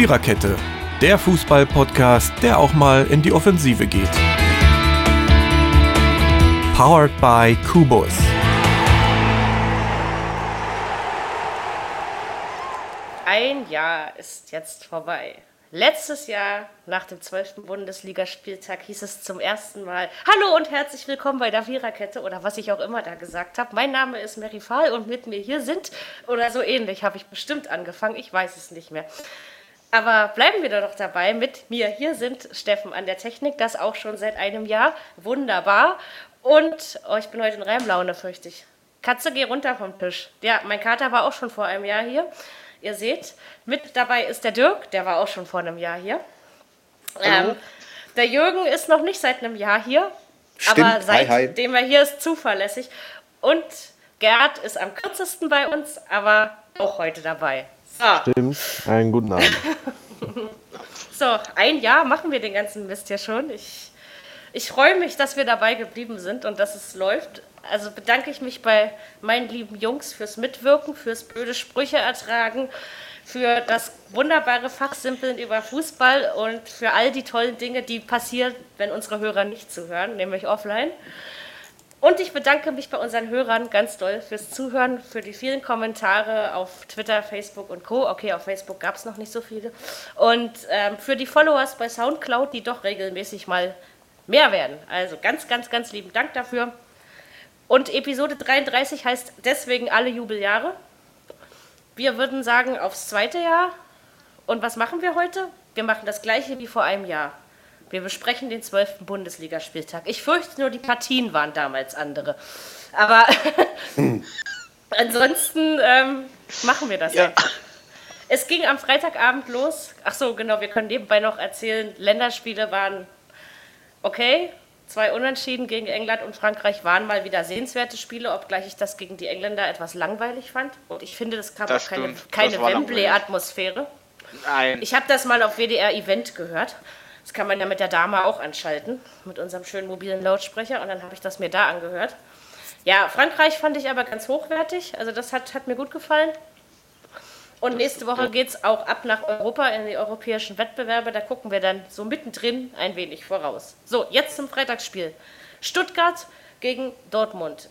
Viererkette, der Fußball-Podcast, der auch mal in die Offensive geht. Powered by Kubus. Ein Jahr ist jetzt vorbei. Letztes Jahr, nach dem 12. Bundesligaspieltag, hieß es zum ersten Mal Hallo und herzlich willkommen bei der Viererkette oder was ich auch immer da gesagt habe. Mein Name ist Mary Fahl und mit mir hier sind, oder so ähnlich habe ich bestimmt angefangen, ich weiß es nicht mehr. Aber bleiben wir doch dabei. Mit mir hier sind Steffen an der Technik, das auch schon seit einem Jahr. Wunderbar. Und oh, ich bin heute in Reimlaune, fürchte ich. Katze, geh runter vom Tisch. Ja, mein Kater war auch schon vor einem Jahr hier. Ihr seht, mit dabei ist der Dirk, der war auch schon vor einem Jahr hier. Ähm, der Jürgen ist noch nicht seit einem Jahr hier, Stimmt. aber Hi, hi. seitdem er hier ist, zuverlässig. Und Gerd ist am kürzesten bei uns, aber auch heute dabei. So, Stimmt. Einen guten Abend. so ein Jahr machen wir den ganzen Mist hier schon. Ich, ich freue mich, dass wir dabei geblieben sind und dass es läuft. Also bedanke ich mich bei meinen lieben Jungs fürs Mitwirken, fürs blöde Sprüche ertragen, für das wunderbare Fachsimpeln über Fußball und für all die tollen Dinge, die passieren, wenn unsere Hörer nicht zuhören, nämlich offline. Und ich bedanke mich bei unseren Hörern ganz doll fürs Zuhören, für die vielen Kommentare auf Twitter, Facebook und Co. Okay, auf Facebook gab es noch nicht so viele. Und ähm, für die Followers bei Soundcloud, die doch regelmäßig mal mehr werden. Also ganz, ganz, ganz lieben Dank dafür. Und Episode 33 heißt deswegen alle Jubeljahre. Wir würden sagen aufs zweite Jahr. Und was machen wir heute? Wir machen das gleiche wie vor einem Jahr. Wir besprechen den 12. Bundesligaspieltag. Ich fürchte nur, die Partien waren damals andere. Aber ansonsten ähm, machen wir das Ja. einfach. Es ging am Freitagabend los. Ach so, genau, wir können nebenbei noch erzählen, Länderspiele waren okay. Zwei Unentschieden gegen England und Frankreich waren mal wieder sehenswerte Spiele, obgleich ich das gegen die Engländer etwas langweilig fand. Und ich finde, das gab Das auch keine, keine. Wembley-Atmosphäre. Nein. Ich habe das mal auf WDR Event gehört. Das kann man ja mit der Dame auch anschalten, mit unserem schönen mobilen Lautsprecher. Und dann habe ich das mir da angehört. Ja, Frankreich fand ich aber ganz hochwertig. Also das hat, hat mir gut gefallen. Und nächste Woche geht es auch ab nach Europa in die europäischen Wettbewerbe. Da gucken wir dann so mittendrin ein wenig voraus. So, jetzt zum Freitagsspiel. Stuttgart gegen Dortmund.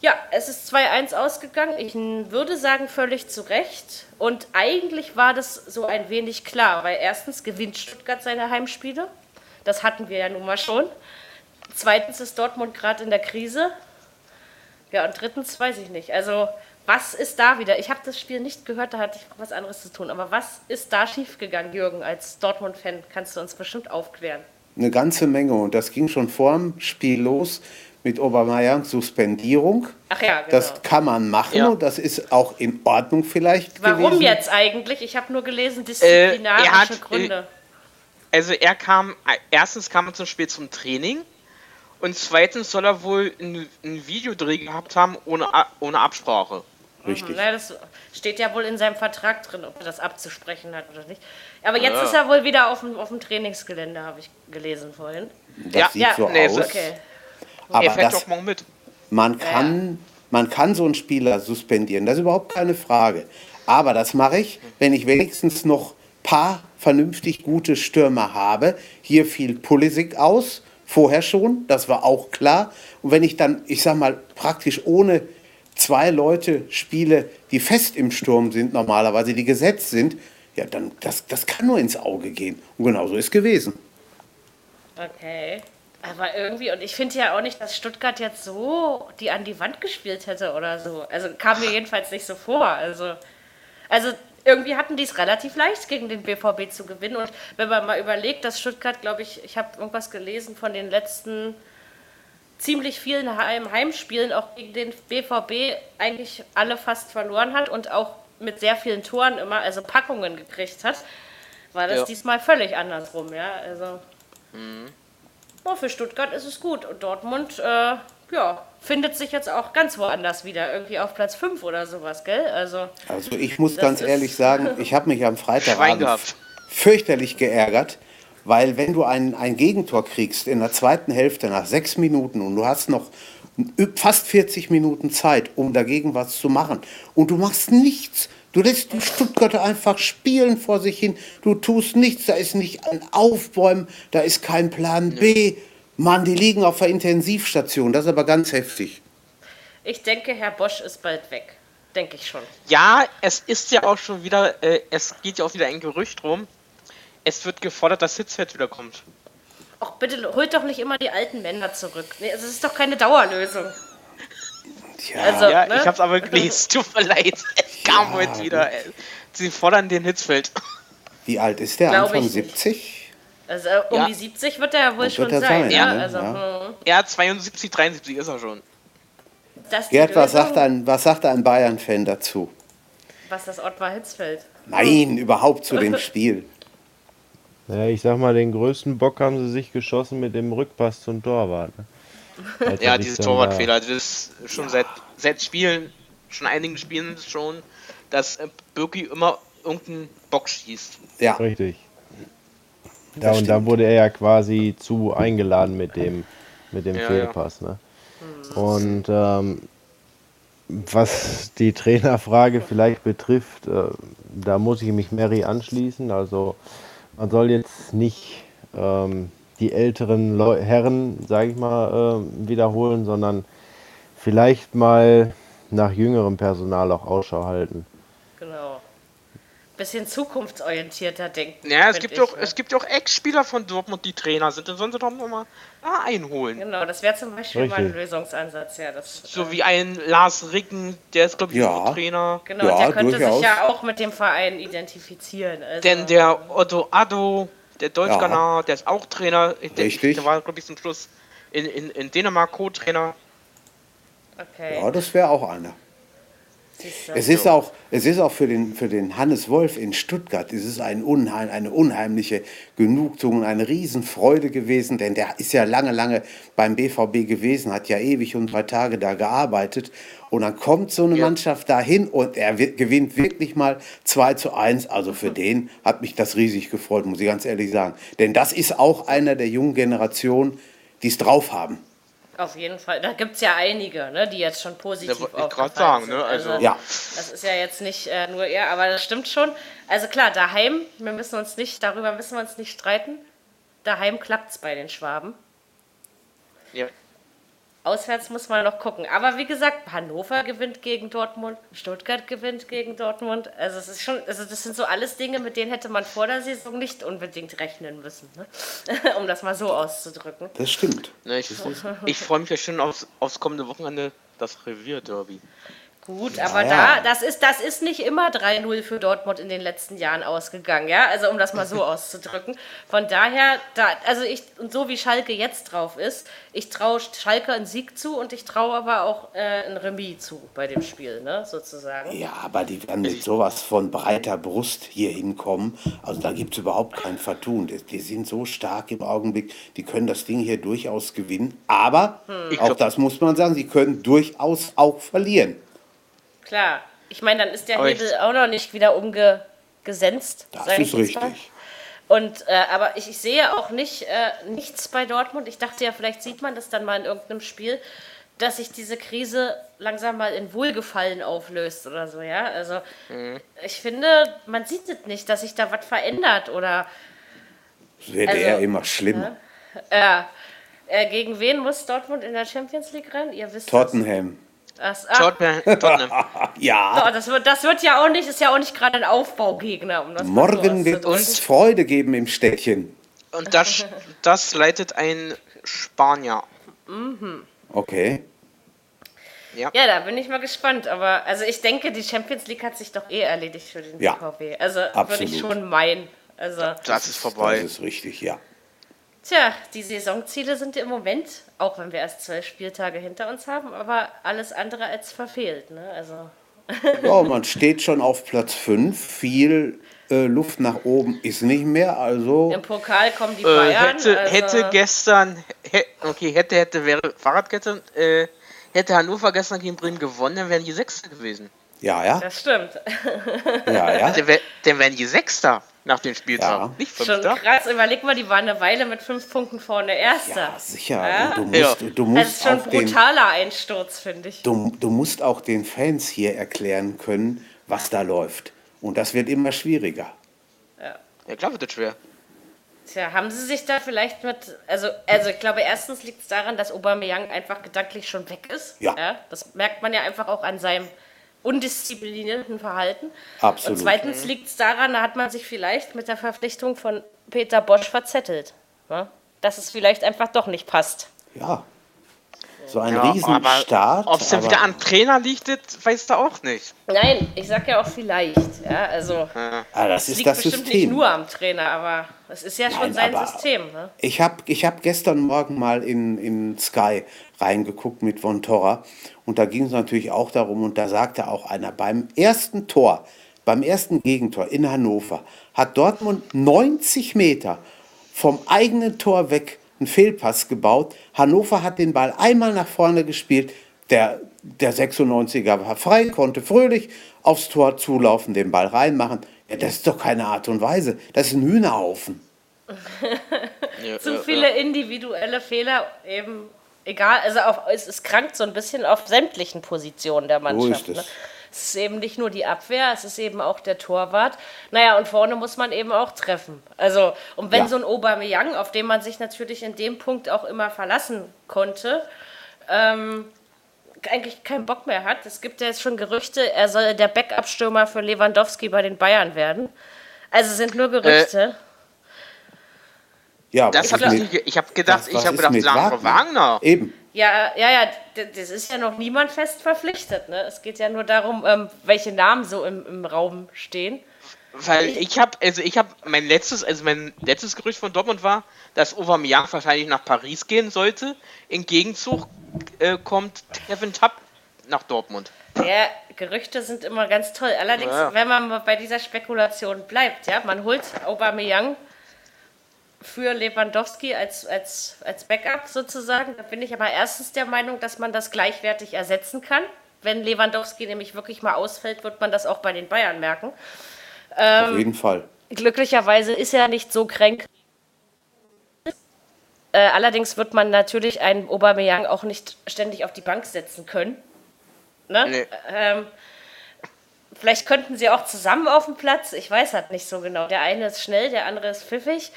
Ja, es ist 2-1 ausgegangen. Ich würde sagen, völlig zu Recht. Und eigentlich war das so ein wenig klar, weil erstens gewinnt Stuttgart seine Heimspiele. Das hatten wir ja nun mal schon. Zweitens ist Dortmund gerade in der Krise. Ja, und drittens weiß ich nicht. Also, was ist da wieder? Ich habe das Spiel nicht gehört, da hatte ich was anderes zu tun. Aber was ist da schiefgegangen, Jürgen, als Dortmund-Fan? Kannst du uns bestimmt aufklären. Eine ganze Menge und das ging schon vor dem Spiel los mit Obermeier Suspendierung. Ach ja, genau. Das kann man machen Ja. und das ist auch in Ordnung vielleicht Warum gewesen. jetzt eigentlich? Ich habe nur gelesen, Äh, disziplinarische er hat, äh, Gründe. Also er kam, erstens kam er zum Spiel zum Training und zweitens soll er wohl ein, ein Videodreh gehabt haben ohne, A- ohne Absprache. Richtig. Na, das steht ja wohl in seinem Vertrag drin, ob er das abzusprechen hat oder nicht. Aber jetzt Ja. ist er wohl wieder auf dem, auf dem Trainingsgelände, habe ich gelesen vorhin. Das Ja, sieht ja, so nee, aus. Okay. Aber er das, doch morgen mit. man, kann, man kann so einen Spieler suspendieren, das ist überhaupt keine Frage. Aber das mache ich, wenn ich wenigstens noch paar vernünftig gute Stürmer habe. Hier fiel Pulisic aus, vorher schon, das war auch klar. Und wenn ich dann, ich sag mal, praktisch ohne zwei Leute spiele, die fest im Sturm sind normalerweise, die gesetzt sind, ja, dann das, das kann nur ins Auge gehen. Und genau so ist gewesen. Okay. Aber irgendwie, und ich finde ja auch nicht, dass Stuttgart jetzt so die an die Wand gespielt hätte oder so. Also kam mir jedenfalls nicht so vor. Also, also irgendwie hatten die es relativ leicht, gegen den BVB zu gewinnen. Und wenn man mal überlegt, dass Stuttgart, glaube ich, ich habe irgendwas gelesen von den letzten ziemlich vielen Heim Heimspielen auch gegen den BVB eigentlich alle fast verloren hat und auch mit sehr vielen Toren immer, also Packungen gekriegt hat, war das Ja. diesmal völlig andersrum, ja. Also ja, für Stuttgart ist es gut und Dortmund, äh, ja, findet sich jetzt auch ganz woanders wieder, irgendwie auf Platz 5 oder sowas, gell? Also Also ich muss ganz ehrlich sagen, ich habe mich am Freitagabend fürchterlich geärgert, weil wenn du ein, ein Gegentor kriegst in der zweiten Hälfte nach sechs Minuten und du hast noch fast 40 Minuten Zeit, um dagegen was zu machen. Und du machst nichts. Du lässt die Stuttgarter einfach spielen vor sich hin. Du tust nichts. Da ist nicht ein Aufbäumen, da ist kein Plan B. Mann, die liegen auf der Intensivstation. Das ist aber ganz heftig. Ich denke, Herr Bosch ist bald weg. Denke ich schon. Ja, es ist ja auch schon wieder, äh, es geht ja auch wieder ein Gerücht rum. Es wird gefordert, dass Hitzfeld wiederkommt. Ach, bitte holt doch nicht immer die alten Männer zurück. Nee, also, es ist doch keine Dauerlösung. Tja, Also- Ja, ne? ich hab's aber gelesen. Tut mir leid. Es kam heute wieder. äh, Sie fordern den Hitzfeld. wie alt ist der? Glaub Anfang ich nicht. 70? Also äh, um Ja. die 70 wird er ja wohl Wird schon sein. sein, ja? ne? Also, Ja. hm, Ja, 72, 73 ist er schon. das Gerd, was sagt ein, was sagt ein Bayern-Fan dazu? Was das Ottmar Hitzfeld. Nein, überhaupt zu dem Spiel. Ja, ich sag mal, den größten Bock haben sie sich geschossen mit dem Rückpass zum Torwart. Ne? Ja, dann Torwartfehler. Das ist schon seit, seit Spielen, schon einigen Spielen schon, dass äh, Birki immer irgendeinen Bock schießt. Ja, richtig. Ja, und da wurde er ja quasi zu eingeladen mit dem, mit dem Ja, Fehlpass. Ne? Und ähm, was die Trainerfrage vielleicht betrifft, äh, da muss ich mich Mary anschließen. Also man soll jetzt nicht ähm, die älteren Leu Herren, sage ich mal, äh, wiederholen, sondern vielleicht mal nach jüngerem Personal auch Ausschau halten. Genau. Bisschen zukunftsorientierter denken. Ja, es gibt ich, auch, ne? es gibt auch Ex-Spieler von Dortmund, die Trainer sind. Dann sollen sie doch nochmal da einholen. Genau, das wäre zum Beispiel mal ein Richtig. Lösungsansatz, ja. Das, So wie ein Lars Ricken, der ist, glaube ich, Ja. auch Trainer. genau, Ja, der könnte durchaus. sich ja auch mit dem Verein identifizieren. Also, Denn der Otto Addo, der Deutschkanar, der ist auch Trainer. Der, Richtig. Der war, glaube ich, zum Schluss in, in, in Dänemark Co-Trainer. okay. ja das wäre auch einer. Es ist auch, es ist auch für, den, für den Hannes Wolf in Stuttgart es ist ein Unheim, eine unheimliche Genugtuung, und eine Riesenfreude gewesen, denn der ist ja lange, lange beim BVB gewesen, hat ja ewig und drei Tage da gearbeitet. Und dann kommt so eine Ja. Mannschaft dahin und er wi- gewinnt wirklich mal 2 zu 1. Also für den hat mich das riesig gefreut, muss ich ganz ehrlich sagen. Denn das ist auch einer der jungen Generation, die es drauf haben. Auf jeden Fall. Da gibt es ja einige, ne, die jetzt schon positiv Ja, wollte ich grad sagen, sind. ne, also- Ja. Das ist ja jetzt nicht äh, nur er, aber das stimmt schon. Also klar, daheim, wir müssen uns nicht, darüber müssen wir uns nicht streiten. Daheim klappt es bei den Schwaben. Ja. Auswärts muss man noch gucken. Aber wie gesagt, Hannover gewinnt gegen Dortmund, Stuttgart gewinnt gegen Dortmund. Also es ist schon, also das sind so alles Dinge, mit denen hätte man vor der Saison nicht unbedingt rechnen müssen, ne? um das mal so auszudrücken. Das stimmt. Ne, ich ich freue mich ja schon aufs, aufs kommende Wochenende, das Revier-Derby. Gut, aber ja. da, das ist, das ist nicht immer 3-0 für Dortmund in den letzten Jahren ausgegangen, ja? Also um das mal so auszudrücken. Von daher, da, also ich, und so wie Schalke jetzt drauf ist, ich traue Schalke einen Sieg zu und ich traue aber auch äh, ein Remis zu bei dem Spiel, ne, sozusagen. Ja, aber die werden mit sowas von breiter Brust hier hinkommen. Also da gibt es überhaupt kein Vertun. Die, die sind so stark im Augenblick, die können das Ding hier durchaus gewinnen. Aber, Ich auch das muss man sagen, sie können durchaus auch verlieren. Klar. Ich meine, dann ist der Aber Hebel auch noch nicht wieder umgesenzt. Das ist mal. richtig. Und, äh, aber ich, ich sehe auch nicht, äh, nichts bei Dortmund. Ich dachte ja, vielleicht sieht man das dann mal in irgendeinem Spiel, dass sich diese Krise langsam mal in Wohlgefallen auflöst oder so, ja. Also ich finde, man sieht es nicht, dass sich da was verändert oder wird Also, eher immer schlimmer. äh, äh, gegen wen muss Dortmund in der Champions League rennen? Ihr wisst Tottenham. Das. Ach, Tottenham. Ja, oh, das, wird, das wird ja auch nicht, ist ja auch nicht gerade ein Aufbaugegner, um so morgen wird es Freude geben im Städtchen. Und das, das leitet ein Spanier. Okay. Ja, da bin ich mal gespannt. Aber also ich denke, die Champions League hat sich doch eh erledigt für den Ja, BVB. Also würde absolut. ich schon meinen. Also, Das ist vorbei. Das ist richtig, ja. Tja, die Saisonziele sind im Moment, auch wenn wir erst zwölf Spieltage hinter uns haben, aber alles andere als verfehlt. Ne? Also, Ja, man steht schon auf Platz 5. Viel äh, Luft nach oben ist nicht mehr. Also Im Pokal kommen die Äh, Bayern. hätte, also, hätte gestern, hä- okay, hätte, hätte, wäre Fahrradkette, äh, hätte Hannover gestern gegen Bremen gewonnen, dann wären die Sechste gewesen. Ja, ja. Das stimmt. Ja, ja. Dann, wär, dann wären die Sechster nach dem Spieltag, Ja. nicht Schon Fünfter. krass. Überleg mal, die waren eine Weile mit fünf Punkten vorne Erster. Ja, sicher. Ja? Du musst, Ja. du Das musst ist schon auch ein den, brutaler Einsturz, finde ich. du, du musst auch den Fans hier erklären können, was da läuft. Und das wird immer schwieriger. Ja, klar wird das schwer. Tja, haben sie sich da vielleicht mit, also, also ich glaube, erstens liegt es daran, dass Aubameyang einfach gedanklich schon weg ist. Ja. Das merkt man ja einfach auch an seinem undisziplinierten Verhalten. Absolut. Und zweitens liegt es daran, da hat man sich vielleicht mit der Verpflichtung von Peter Bosch verzettelt. Ne? Dass es vielleicht einfach doch nicht passt. Ja. So ein Ja, Riesenstart. Ob es dann aber- wieder am Trainer liegt, das weißt du auch nicht. Nein, ich sag ja auch vielleicht. Ja, also Ah, das es ist liegt das bestimmt nicht System. nur am Trainer, aber es ist ja schon Nein, sein System. Ne? Ich habe ich hab gestern Morgen mal in, in Sky reingeguckt mit Von Torra und da ging es natürlich auch darum und da sagte auch einer, beim ersten Tor, beim ersten Gegentor in Hannover hat Dortmund 90 Meter vom eigenen Tor weg einen Fehlpass gebaut. Hannover hat den Ball einmal nach vorne gespielt. Der, der 96er war frei, konnte fröhlich aufs Tor zulaufen, den Ball reinmachen. Ja, das ist doch keine Art und Weise. Das ist ein Hühnerhaufen. Ja, zu ja, viele individuelle Fehler eben egal, also auf, es, es krankt so ein bisschen auf sämtlichen Positionen der Mannschaft. So ist es. Ne? Es ist eben nicht nur die Abwehr, es ist eben auch der Torwart. Naja, und vorne muss man eben auch treffen. Also, und wenn Ja. so ein Aubameyang, auf den man sich natürlich in dem Punkt auch immer verlassen konnte, ähm, eigentlich keinen Bock mehr hat. Es gibt ja jetzt schon Gerüchte, er soll der Backup-Stürmer für Lewandowski bei den Bayern werden. Also es sind nur Gerüchte. Ja, Das hab ich, ich habe gedacht, was- ich was habe ist gedacht, Sandro Wagner. Eben. Ja, ja, ja, das ist ja noch niemand fest verpflichtet. Ne? Es geht ja nur darum, ähm, welche Namen so im, im Raum stehen. Weil ich habe, also ich habe mein letztes, also mein letztes Gerücht von Dortmund war, dass Aubameyang wahrscheinlich nach Paris gehen sollte. Im Gegenzug äh, kommt Kevin Tapp nach Dortmund. Ja, Gerüchte sind immer ganz toll. Allerdings, Ja. wenn man bei dieser Spekulation bleibt, ja, man holt Aubameyang für Lewandowski als, als, als Backup sozusagen. Da bin ich aber erstens der Meinung, dass man das gleichwertig ersetzen kann. Wenn Lewandowski nämlich wirklich mal ausfällt, wird man das auch bei den Bayern merken. Ähm, Auf jeden Fall. Glücklicherweise ist er nicht so kränk. Äh, allerdings wird man natürlich einen Aubameyang auch nicht ständig auf die Bank setzen können. Ne? Nee. Ähm, vielleicht könnten sie auch zusammen auf dem Platz. Ich weiß halt nicht so genau. Der eine ist schnell, der andere ist pfiffig.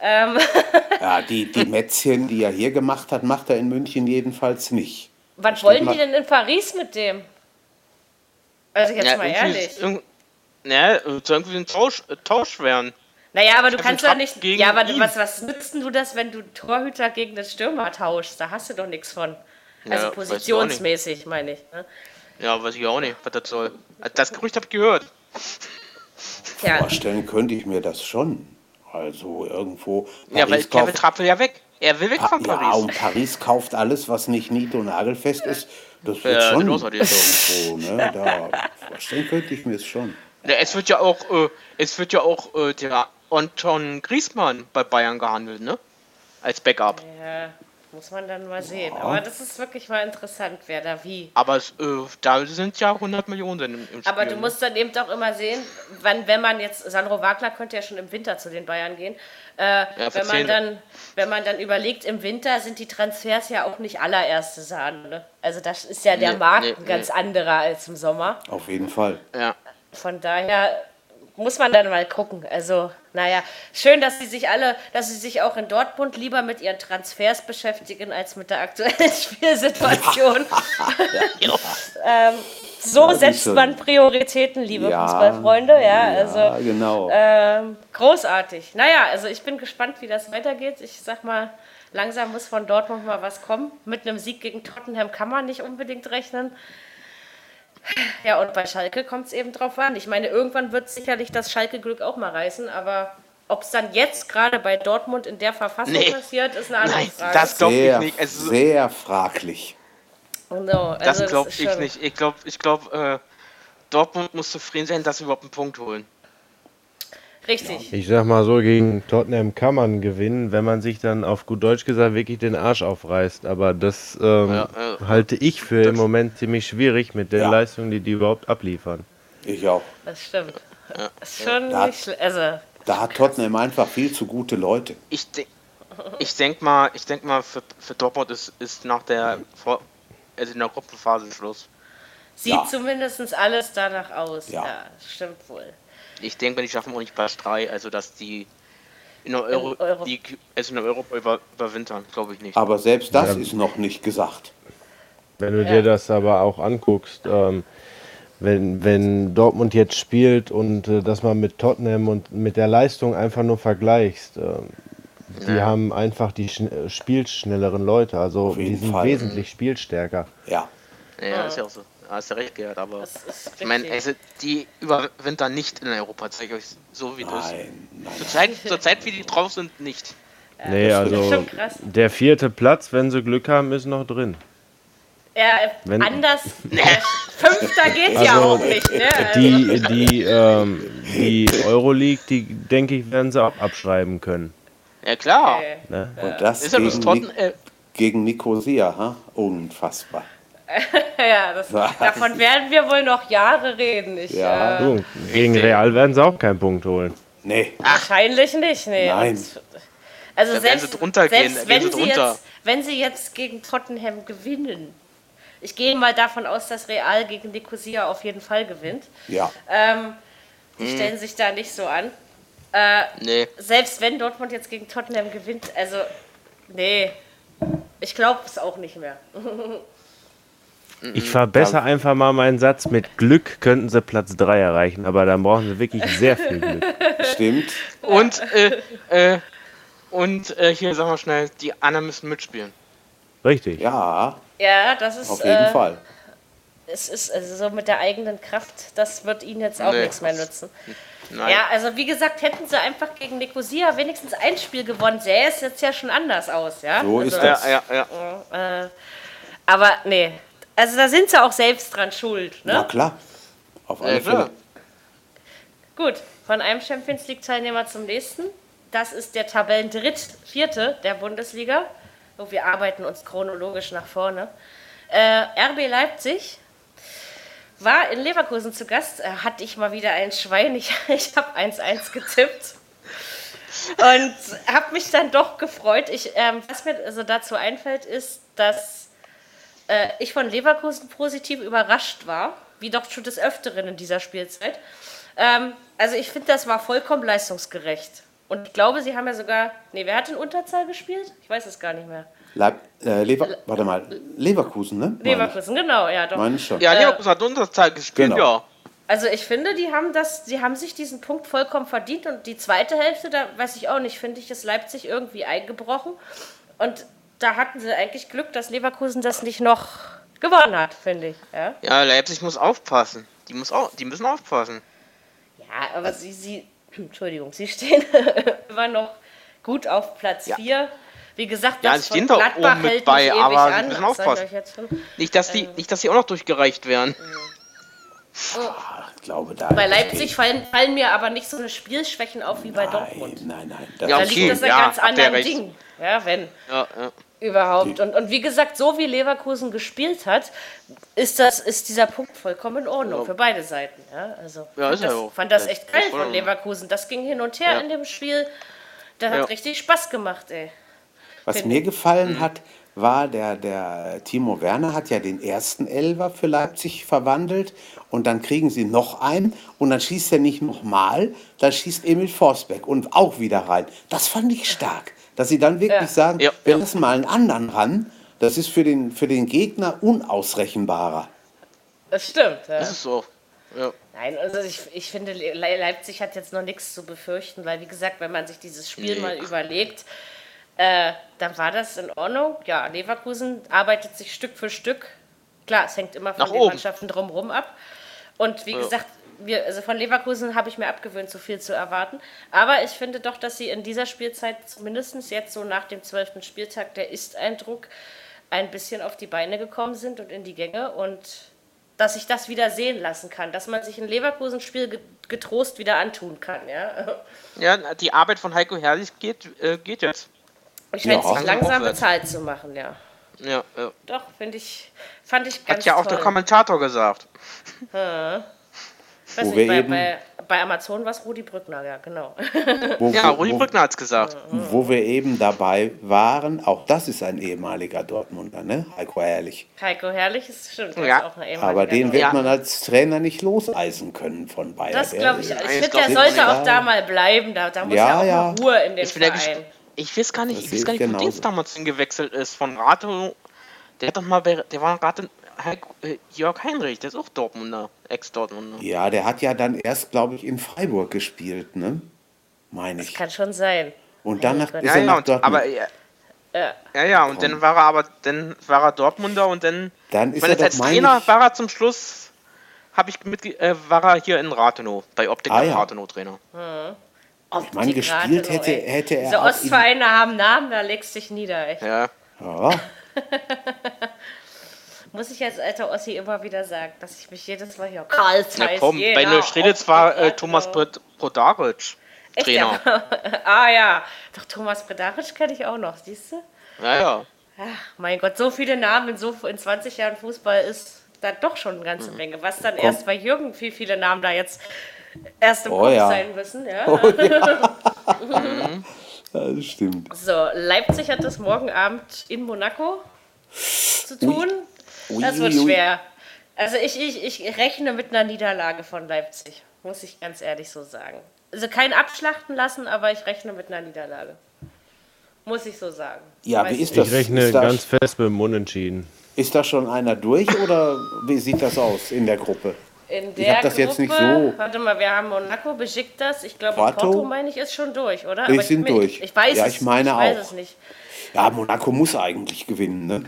Ähm, Ja, die, die Mätzchen, die er hier gemacht hat, macht er in München jedenfalls nicht. was wollen mal. die denn in Paris mit dem? Also jetzt mal irgendwie- ehrlich. Ne, es soll irgendwie ein Tausch, Tausch werden. Naja, aber du kannst ja nicht. gegen Ja, aber du- ihn. was, was nützt denn du das, wenn du Torhüter gegen den Stürmer tauschst? Da hast du doch nichts von. Ja, Also ich auch positionsmäßig, meine ich. Ne? Ja, weiß ich auch nicht, was das soll. Also Das Gerücht habe ich gehört. Tja, Vorstellen könnte ich mir das schon. Also irgendwo. Ja, weil Paris Kevin Trapp will ja weg. Er will weg Pa von ja, Paris. und Paris kauft alles, was nicht nied- und nagelfest ist. Das wird Ja, schon irgendwo. Ne? Da, vorstellen könnte ich mir es schon. Ja, es wird ja auch, äh, es wird ja auch äh, der Anton Griesmann bei Bayern gehandelt, ne? Als Backup. ja, muss man dann mal sehen. Aber das ist wirklich mal interessant, wer da wie. Aber es, äh, da sind ja 100 Millionen im, im Spiel. Aber du ne? musst dann eben auch immer sehen, wann, wenn man jetzt, Sandro Wagner könnte ja schon im Winter zu den Bayern gehen, äh, wenn, man dann, wenn man dann überlegt, im Winter sind die Transfers ja auch nicht allererste Sahne. Ne? Also das ist ja der Nee, Markt nee, ein ganz anderer als im Sommer. Auf jeden Fall. Ja. Von daher muss man dann mal gucken. Also, naja, schön, dass sie sich alle, dass sie sich auch in Dortmund lieber mit ihren Transfers beschäftigen als mit der aktuellen Spielsituation. ähm, so Ja, die setzt schon. man Prioritäten, liebe Ja, Fußballfreunde. Ja, Ja, also genau. ähm, großartig. Naja, also ich bin gespannt, wie das weitergeht. Ich sag mal, langsam muss von Dortmund mal was kommen. Mit einem Sieg gegen Tottenham kann man nicht unbedingt rechnen. Ja, und bei Schalke kommt es eben drauf an. Ich meine, irgendwann wird sicherlich das Schalke-Glück auch mal reißen, aber ob es dann jetzt gerade bei Dortmund in der Verfassung Nee. passiert, ist eine andere Nein, Frage. das glaube ich nicht. Also, sehr fraglich. no, das also glaube ist ich schon- nicht. Ich glaube, ich glaube, äh, Dortmund muss zufrieden sein, dass sie überhaupt einen Punkt holen. Richtig. Ich sag mal so, gegen Tottenham kann man gewinnen, wenn man sich dann auf gut Deutsch gesagt wirklich den Arsch aufreißt. Aber das ähm, Ja, ja. halte ich für im Moment ziemlich schwierig mit der Ja. Leistung, die die überhaupt abliefern. Ich auch. Das stimmt. Das ist schon Da- nicht schlecht. Also, Da hat Tottenham einfach viel zu gute Leute. Ich, de ich denke mal, ich denk mal für, für Dortmund ist, ist nach der Vor also in der Gruppenphase Schluss. sieht Ja. zumindest alles danach aus. Ja. Ja, stimmt wohl. Ich denke, die schaffen auch nicht Platz 3, also dass die in der Euro, Euro- Die, also in der Europa über, überwintern, glaube ich nicht. Aber selbst das Ja. ist noch nicht gesagt. Wenn du Ja. dir das aber auch anguckst, ähm, wenn, wenn Dortmund jetzt spielt und äh, das mal mit Tottenham und mit der Leistung einfach nur vergleichst, ähm, die Ja. haben einfach die schn äh, spielschnelleren Leute, also die sind Fall. wesentlich spielstärker. Ja. Ja, ist ja auch so. Hast du recht gehört, aber ich meine, also die überwintern nicht in Europa, zeige ich euch so wie das. Nein, nein. Zur Zeit, zur Zeit, wie die drauf sind, nicht. nee, das ist also der vierte Platz, wenn sie Glück haben, ist noch drin. Ja, Wenn- anders. äh, Fünfter geht ja Also, auch nicht, ne? Also, Die, die, ähm, die Euroleague, die denke ich, werden sie auch abschreiben können. Ja klar. äh, Ne? Und das Ist ja gegen, äh, gegen Nicosia, ha? unfassbar. ja, das, davon werden wir wohl noch Jahre reden. Ich, Ja. äh, gegen Real werden sie auch keinen Punkt holen. Nee, Wahrscheinlich nicht, nee. Nein. Und, also Da selbst, gehen, selbst wenn, sie sie drunter. jetzt, wenn sie jetzt gegen Tottenham gewinnen, ich gehe mal davon aus, dass Real gegen Nicosia auf jeden Fall gewinnt. ja. Ähm, die Hm. stellen sich da nicht so an. Äh, nee. selbst wenn Dortmund jetzt gegen Tottenham gewinnt, also nee, ich glaube es auch nicht mehr. Ich verbessere einfach mal meinen Satz. Mit Glück könnten sie Platz 3 erreichen, aber dann brauchen sie wirklich sehr viel Glück. Stimmt. Und, äh, äh, und äh, hier sagen wir schnell, die anderen müssen mitspielen. Richtig. Ja, Ja, das ist auf jeden äh, Fall. es ist also so mit der eigenen Kraft, das wird ihnen jetzt auch Nee. nichts mehr nützen. Nein. Ja, also wie gesagt, hätten sie einfach gegen Nicosia wenigstens ein Spiel gewonnen, sähe es jetzt ja schon anders aus, ja. So also, ist das. ja, ja, ja. Äh, aber nee, also da sind sie auch selbst dran schuld, Na ne? klar. Auf alle Ja. Fälle. Gut, von einem Champions League-Teilnehmer zum nächsten. Das ist der Tabellendritt-Vierte der Bundesliga. Oh, wir arbeiten uns chronologisch nach vorne. Äh, RB Leipzig war in Leverkusen zu Gast. Äh, hatte ich mal wieder ein Schwein. Ich, ich habe 1-1 getippt. Und habe mich dann doch gefreut. Ich, ähm, was mir also dazu einfällt, ist, dass äh, ich von Leverkusen positiv überrascht war, wie doch schon des Öfteren in dieser Spielzeit. Ähm, also ich finde, das war vollkommen leistungsgerecht. Und ich glaube, sie haben ja sogar. Nee, wer hat in Unterzahl gespielt? Ich weiß es gar nicht mehr. Leib, äh, Lever, warte mal, Leverkusen, ne? Leverkusen, genau, ja, doch. Meine ich schon. Ja, Leverkusen hat Unterzahl gespielt, Genau. ja. Also ich finde, die haben das, die haben sich diesen Punkt vollkommen verdient und die zweite Hälfte, da weiß ich auch nicht, finde ich, ist Leipzig irgendwie eingebrochen. Und da hatten sie eigentlich Glück, dass Leverkusen das nicht noch gewonnen hat, finde ich. Ja, Ja, Leipzig muss aufpassen. Die, muss auch, die müssen aufpassen. ja aber sie, sie, Entschuldigung, sie stehen immer noch gut auf Platz Ja. 4. Wie gesagt, Ja, das sie stehen von da Gladbach oben mit hält bei, nicht ewig aber sie an. müssen das aufpassen. Nicht, dass die, nicht, dass die auch noch durchgereicht werden. Ich glaube, da. Bei Leipzig fallen, fallen mir aber nicht so eine Spielschwächen auf wie bei Dortmund. Nein, nein, nein. Das Ja, Da okay. liegt das ja, ganz recht. Dingen. Ja, wenn. Ja, ja. Überhaupt. Und, und wie gesagt, so wie Leverkusen gespielt hat, ist, das, ist dieser Punkt vollkommen in Ordnung für beide Seiten. Ja, also Ja, fand, ist ja das, auch. fand das echt geil von in Leverkusen. Das ging hin und her Ja. in dem Spiel. Das Ja. hat richtig Spaß gemacht, ey. Was Finde mir gefallen Mhm. hat, war, der, der Timo Werner hat ja den ersten Elfer für Leipzig verwandelt und dann kriegen sie noch einen und dann schießt er nicht nochmal, dann schießt Emil Forsberg und auch wieder rein. Das fand ich stark, dass sie dann wirklich Ja. sagen, Ja, wir ja. lassen mal einen anderen ran, das ist für den, für den Gegner unausrechenbarer. Das stimmt. Ja. Das ist so. Ja. Nein, also ich, ich finde, Le Leipzig hat jetzt noch nichts zu befürchten, weil wie gesagt, wenn man sich dieses Spiel Nee. mal überlegt, äh, dann war das in Ordnung. Ja, Leverkusen arbeitet sich Stück für Stück. Klar, es hängt immer von Nach den oben. Mannschaften drumherum ab. Und wie gesagt, wir, also von Leverkusen habe ich mir abgewöhnt, so viel zu erwarten. Aber ich finde doch, dass sie in dieser Spielzeit, zumindest jetzt so nach dem zwölften Spieltag, der Ist-Eindruck, ein bisschen auf die Beine gekommen sind und in die Gänge. Und dass ich das wieder sehen lassen kann, dass man sich ein Leverkusen-Spiel getrost wieder antun kann. Ja, ja die Arbeit von Heiko Herrlich geht, äh, geht jetzt. Ich scheint ja, sich langsam bezahlt zu machen, ja. Ja, ja. Doch, finde ich, fand ich ganz Hat ja auch toll. der Kommentator gesagt. Hm. Weiß nicht, bei, bei, bei, Amazon war es Rudi Brückner, ja, genau. Wo, ja, Rudi wo, Brückner hat es gesagt. Wo wir eben dabei waren, auch das ist ein ehemaliger Dortmunder, ne? Heiko Herrlich. Heiko Herrlich ist stimmt, ja. auch ein ehemaliger Aber den wird man als Trainer nicht loseisen können von Bayern. Das glaube ich. Ich finde, der sollte auch da mal bleiben. Da, da muss ja, ja auch Ruhe in den ich Verein. Ich weiß gar nicht, ich weiß gar nicht, wo Dienst damals hingewechselt ist. Von Rato, der hat doch mal, der war gerade Jörg Heinrich, der ist auch Dortmunder, Ex-Dortmunder. Ja, der hat ja dann erst, glaube ich, in Freiburg gespielt, ne? Meine ich. Das kann schon sein. Und danach ist ja, er ja, nach Dortmund. Aber, ja, ja, ja, und Komm. dann war er aber, dann war er Dortmunder und dann, dann ist er doch, als Trainer war er zum Schluss, habe ich mit, äh, war er hier in Rathenow, bei Optik ah, ja. Rathenow Trainer. Hm. Ich meine, gespielt hätte, hätte er. Diese Ostvereine haben Namen, da legst du dich nieder, echt. Ja. ja. Muss ich als alter Ossi immer wieder sagen, dass ich mich jedes Mal hier Karl Na komm, bei Neustrelitz war äh, Thomas Brodaric Trainer. Ja? ah ja, doch Thomas Brodaric kenne ich auch noch, siehst du? Naja. Ach, mein Gott, so viele Namen in, so, in 20 Jahren Fußball ist da doch schon eine ganze mhm. Menge. Was dann komm. erst bei Jürgen viel, viele Namen da jetzt erst im oh, Kopf ja. sein müssen. Ja? Oh, ja. Mhm. das stimmt. So, Leipzig hat das morgen Abend in Monaco zu tun. Ui. Das wird schwer. Also ich, ich, ich rechne mit einer Niederlage von Leipzig, muss ich ganz ehrlich so sagen. Also kein abschlachten lassen, aber ich rechne mit einer Niederlage. Muss ich so sagen. Ja, wie ist das? Ich rechne ist ganz fest mit dem Unentschieden. Ist da schon einer durch oder wie sieht das aus in der Gruppe? In der ich habe das Gruppe, jetzt nicht so. Warte mal, wir haben Monaco, Besiktas, ich glaube Porto, Porto meine ich ist schon durch, oder? Die sind ich, durch. Ich, weiß ja, es, ich meine ich auch. weiß es nicht. Ja, Monaco muss eigentlich gewinnen, ne?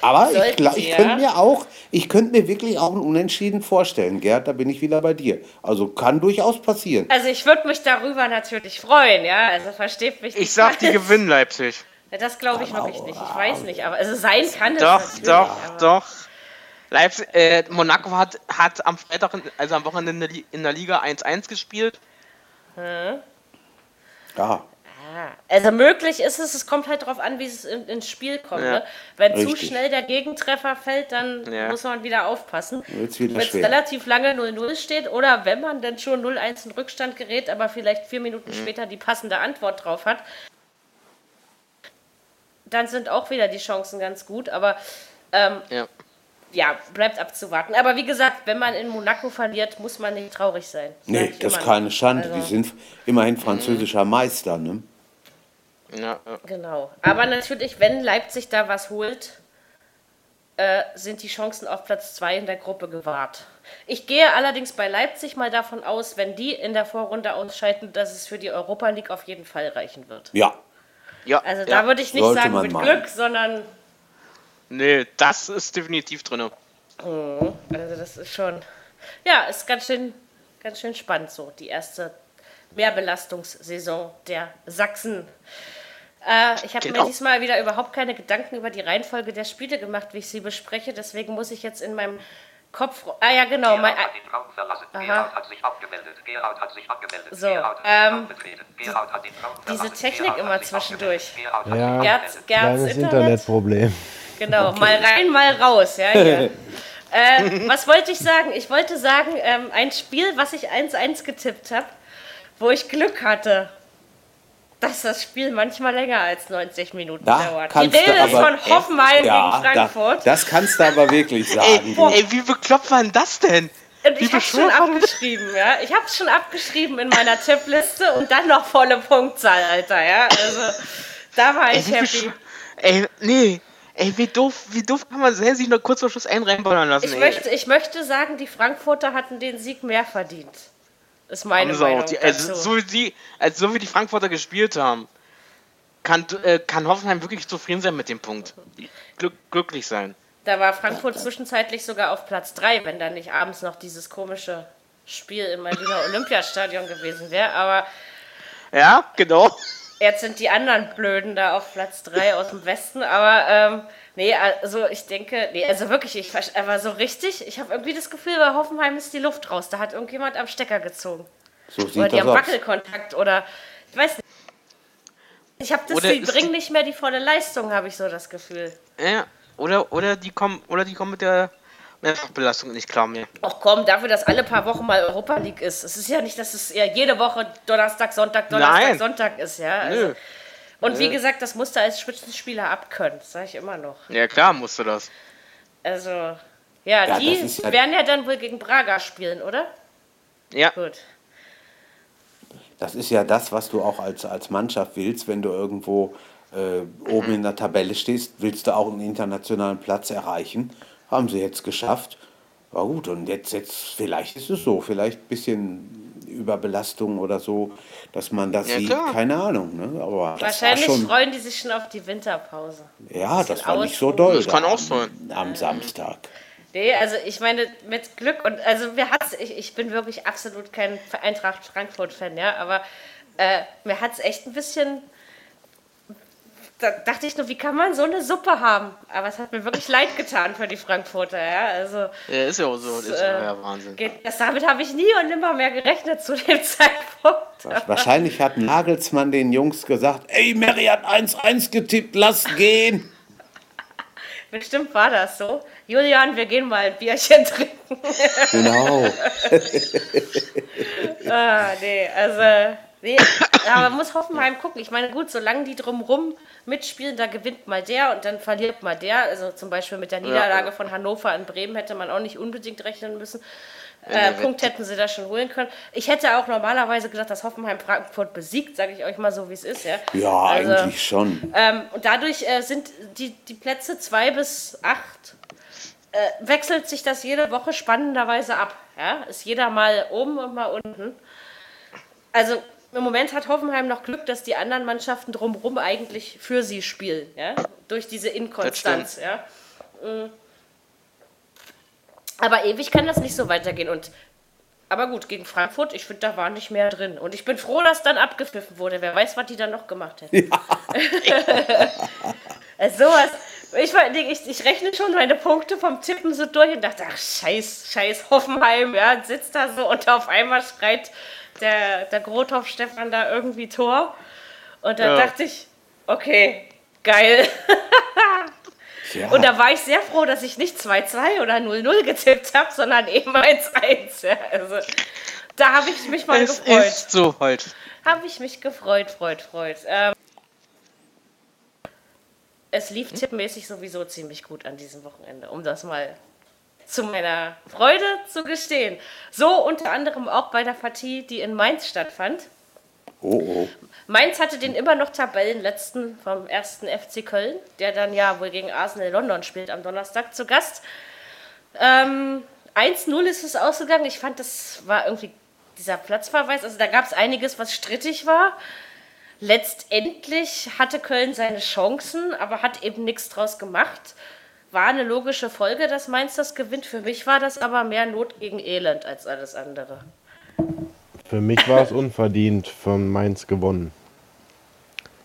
Aber ich, ich könnte mir auch, ich könnte mir wirklich auch einen Unentschieden vorstellen, Gerd, da bin ich wieder bei dir. Also kann durchaus passieren. Also ich würde mich darüber natürlich freuen, ja. Also versteht mich. Ich sag, die gewinnen Leipzig. Das glaube ich wirklich nicht. Ich weiß nicht, aber also sein kann es. Doch, doch, doch. Leipzig, äh, Monaco hat, hat am Freitag, also am Wochenende in der Liga 1-1 gespielt. Hm. Ja. Also möglich ist es, es kommt halt darauf an, wie es in, ins Spiel kommt. Ja. Ne? Wenn Richtig. zu schnell der Gegentreffer fällt, dann ja. muss man wieder aufpassen. Wenn es relativ lange 0-0 steht oder wenn man dann schon 0-1 in Rückstand gerät, aber vielleicht vier Minuten mhm. später die passende Antwort drauf hat, dann sind auch wieder die Chancen ganz gut. Aber ähm, ja. ja. bleibt abzuwarten. Aber wie gesagt, wenn man in Monaco verliert, muss man nicht traurig sein. Nee, das ist keine Schande. Also, die sind immerhin französischer mhm. Meister, ne? Ja, ja. Genau. Aber natürlich, wenn Leipzig da was holt, äh, sind die Chancen auf Platz 2 in der Gruppe gewahrt. Ich gehe allerdings bei Leipzig mal davon aus, wenn die in der Vorrunde ausscheiden, dass es für die Europa League auf jeden Fall reichen wird. Ja. ja also ja. da würde ich nicht Sollte sagen mit Glück, sondern. Nee, das ist definitiv drin. Mhm. Also das ist schon. Ja, ist ganz schön, ganz schön spannend so, die erste Mehrbelastungssaison der Sachsen. Äh, ich habe genau. mir diesmal wieder überhaupt keine Gedanken über die Reihenfolge der Spiele gemacht, wie ich sie bespreche. Deswegen muss ich jetzt in meinem Kopf. Ah ja, genau. Mein, hat den Raum verlassen. Gerhard hat sich abgemeldet. Gerhard hat sich abgemeldet. So, ähm, die, diese Technik immer zwischendurch. Ja, Gerds, Gerds Internet. Internetproblem. Genau, okay. mal rein, mal raus. Ja, äh, was wollte ich sagen? Ich wollte sagen, ähm, ein Spiel, was ich 1-1 getippt habe, wo ich Glück hatte dass das Spiel manchmal länger als 90 Minuten da dauert. Die Rede ist von Hoffenheim ja, gegen Frankfurt. Da, das kannst du aber wirklich sagen. ey, ey, wie bekloppt war denn das denn? Und ich habe schon abgeschrieben, ja. Ich habe schon abgeschrieben in meiner Tippliste und dann noch volle Punktzahl, Alter, ja. Also da war ich ey, happy. Ey, nee. Ey, wie doof, wie doof kann man sich noch kurz vor Schluss einen reinballern lassen, ich Möchte, ich möchte sagen, die Frankfurter hatten den Sieg mehr verdient. Ist meine Meinung. Die, also, so, wie die, also so wie die Frankfurter gespielt haben, kann, äh, kann Hoffenheim wirklich zufrieden sein mit dem Punkt. Glück, glücklich sein. Da war Frankfurt zwischenzeitlich sogar auf Platz 3, wenn da nicht abends noch dieses komische Spiel im Berliner Olympiastadion gewesen wäre. Aber. Ja, genau. Jetzt sind die anderen Blöden da auf Platz 3 aus dem Westen, aber ähm, nee, also ich denke, nee, also wirklich, ich aber so richtig, ich habe irgendwie das Gefühl, bei Hoffenheim ist die Luft raus. Da hat irgendjemand am Stecker gezogen. So sieht oder die das haben aus. Wackelkontakt oder ich weiß nicht. Ich habe das, Oder die bringen nicht mehr die volle Leistung, habe ich so das Gefühl. Ja, oder, oder die kommen, oder die kommen mit der Mehrfachbelastung nicht klar mehr. Ach komm, dafür, dass alle paar Wochen mal Europa League ist. Es ist ja nicht, dass es ja jede Woche Donnerstag, Sonntag, Donnerstag, Nein. Sonntag ist, ja. Also, Nö. Und wie gesagt, das musst du als Spitzenspieler abkönnen, das sage ich immer noch. Ja, klar musst du das. Also, ja, Ja, die ja- werden ja dann wohl gegen Braga spielen, oder? Ja, Gut. Das ist ja das, was du auch als, als Mannschaft willst, wenn du irgendwo äh, oben in der Tabelle stehst, willst du auch einen internationalen Platz erreichen. Haben sie jetzt geschafft. War gut, und jetzt, jetzt vielleicht ist es so, vielleicht ein bisschen Überbelastung oder so, dass man das Ja, sieht, klar. keine Ahnung. Ne? Aber Wahrscheinlich schon, freuen die sich schon auf die Winterpause. ja, das war nicht so doll. Das kann auch am- sein. Am Samstag. Nee, also ich meine, mit Glück und also mir hat's, ich, ich bin wirklich absolut kein Eintracht Frankfurt-Fan, ja, aber äh, mir hat es echt ein bisschen. Da dachte ich nur, wie kann man so eine Suppe haben? Aber es hat mir wirklich leid getan für die Frankfurter, ja. Also ja ist ja auch so. Das ist äh, ja Wahnsinn. geht, das, damit habe ich nie und nimmer mehr gerechnet zu dem Zeitpunkt. Wahrscheinlich hat Nagelsmann den Jungs gesagt, ey, Mary hat 1-1 getippt, lass gehen. Bestimmt war das so. Julian, wir gehen mal ein Bierchen trinken. Genau. Ah, nee, also. Nee, aber man muss Hoffenheim gucken. Ich meine, gut, solange die drumrum mitspielen, da gewinnt mal der und dann verliert mal der. Also zum Beispiel mit der Niederlage von Hannover in Bremen hätte man auch nicht unbedingt rechnen müssen. Äh, Punkt hätten sie da schon holen können. Ich hätte auch normalerweise gedacht, dass Hoffenheim Frankfurt besiegt, sage ich euch mal so, wie es ist. Ja, Ja, Also, eigentlich schon. ähm, und dadurch äh, sind die, die Plätze zwei bis acht äh, wechselt sich das jede Woche spannenderweise ab. Ja? Ist jeder mal oben und mal unten. Also im Moment hat Hoffenheim noch Glück, dass die anderen Mannschaften drumherum eigentlich für sie spielen. Ja? Durch diese Inkonstanz. Ja? Mm. Aber ewig kann das nicht so weitergehen. Und aber gut, gegen Frankfurt, ich finde, da war nicht mehr drin. Und ich bin froh, dass dann abgepfiffen wurde. Wer weiß, was die dann noch gemacht hätten. Also sowas. Ich, ich, ich rechne schon meine Punkte vom Tippen so durch und dachte, ach scheiß, scheiß Hoffenheim, ja, sitzt da so und auf einmal schreit der, der Grothoff Stefan da irgendwie Tor. Und dann Ja. dachte ich, okay, geil. Ja. Und da war ich sehr froh, dass ich nicht 2-2 oder 0-0 getippt habe, sondern eben 1-1. Ja, also da habe ich mich mal Es gefreut. ist so halt. Habe ich mich gefreut, freut, freut. Ähm, es lief tippmäßig sowieso ziemlich gut an diesem Wochenende, um das mal zu meiner Freude zu gestehen. So unter anderem auch bei der Partie, die in Mainz stattfand. Oh, oh. Mainz hatte den immer noch Tabellenletzten vom ersten FC Köln, der dann ja wohl gegen Arsenal London spielt am Donnerstag zu Gast. Ähm, 1-0 ist es ausgegangen. Ich fand, das war irgendwie dieser Platzverweis. Also da gab es einiges, was strittig war. Letztendlich hatte Köln seine Chancen, aber hat eben nichts draus gemacht. War eine logische Folge, dass Mainz das gewinnt. Für mich war das aber mehr Not gegen Elend als alles andere. Für mich war es unverdient von Mainz gewonnen.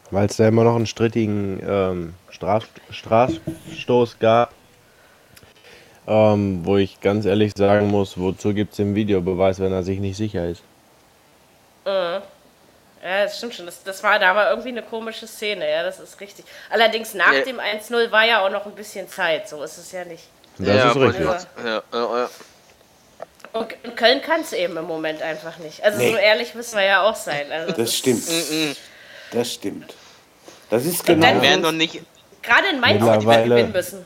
Weil es da immer noch einen strittigen ähm, Straf Strafstoß gab. Ähm, wo ich ganz ehrlich sagen muss, wozu gibt es den Videobeweis, wenn er sich nicht sicher ist? Ja, das stimmt schon. Das, das war da war irgendwie eine komische Szene, ja, das ist richtig. Allerdings nach Ja. dem 1-0 war ja auch noch ein bisschen Zeit, so ist es ja nicht. Das ja, ist richtig. Ja, ja, ja. Und Köln kann es eben im Moment einfach nicht. Also Nee. so ehrlich müssen wir ja auch sein. Also Das stimmt. Das stimmt. Das ist dann- genau. Werden doch nicht. Gerade in Mainz hätte man gewinnen müssen.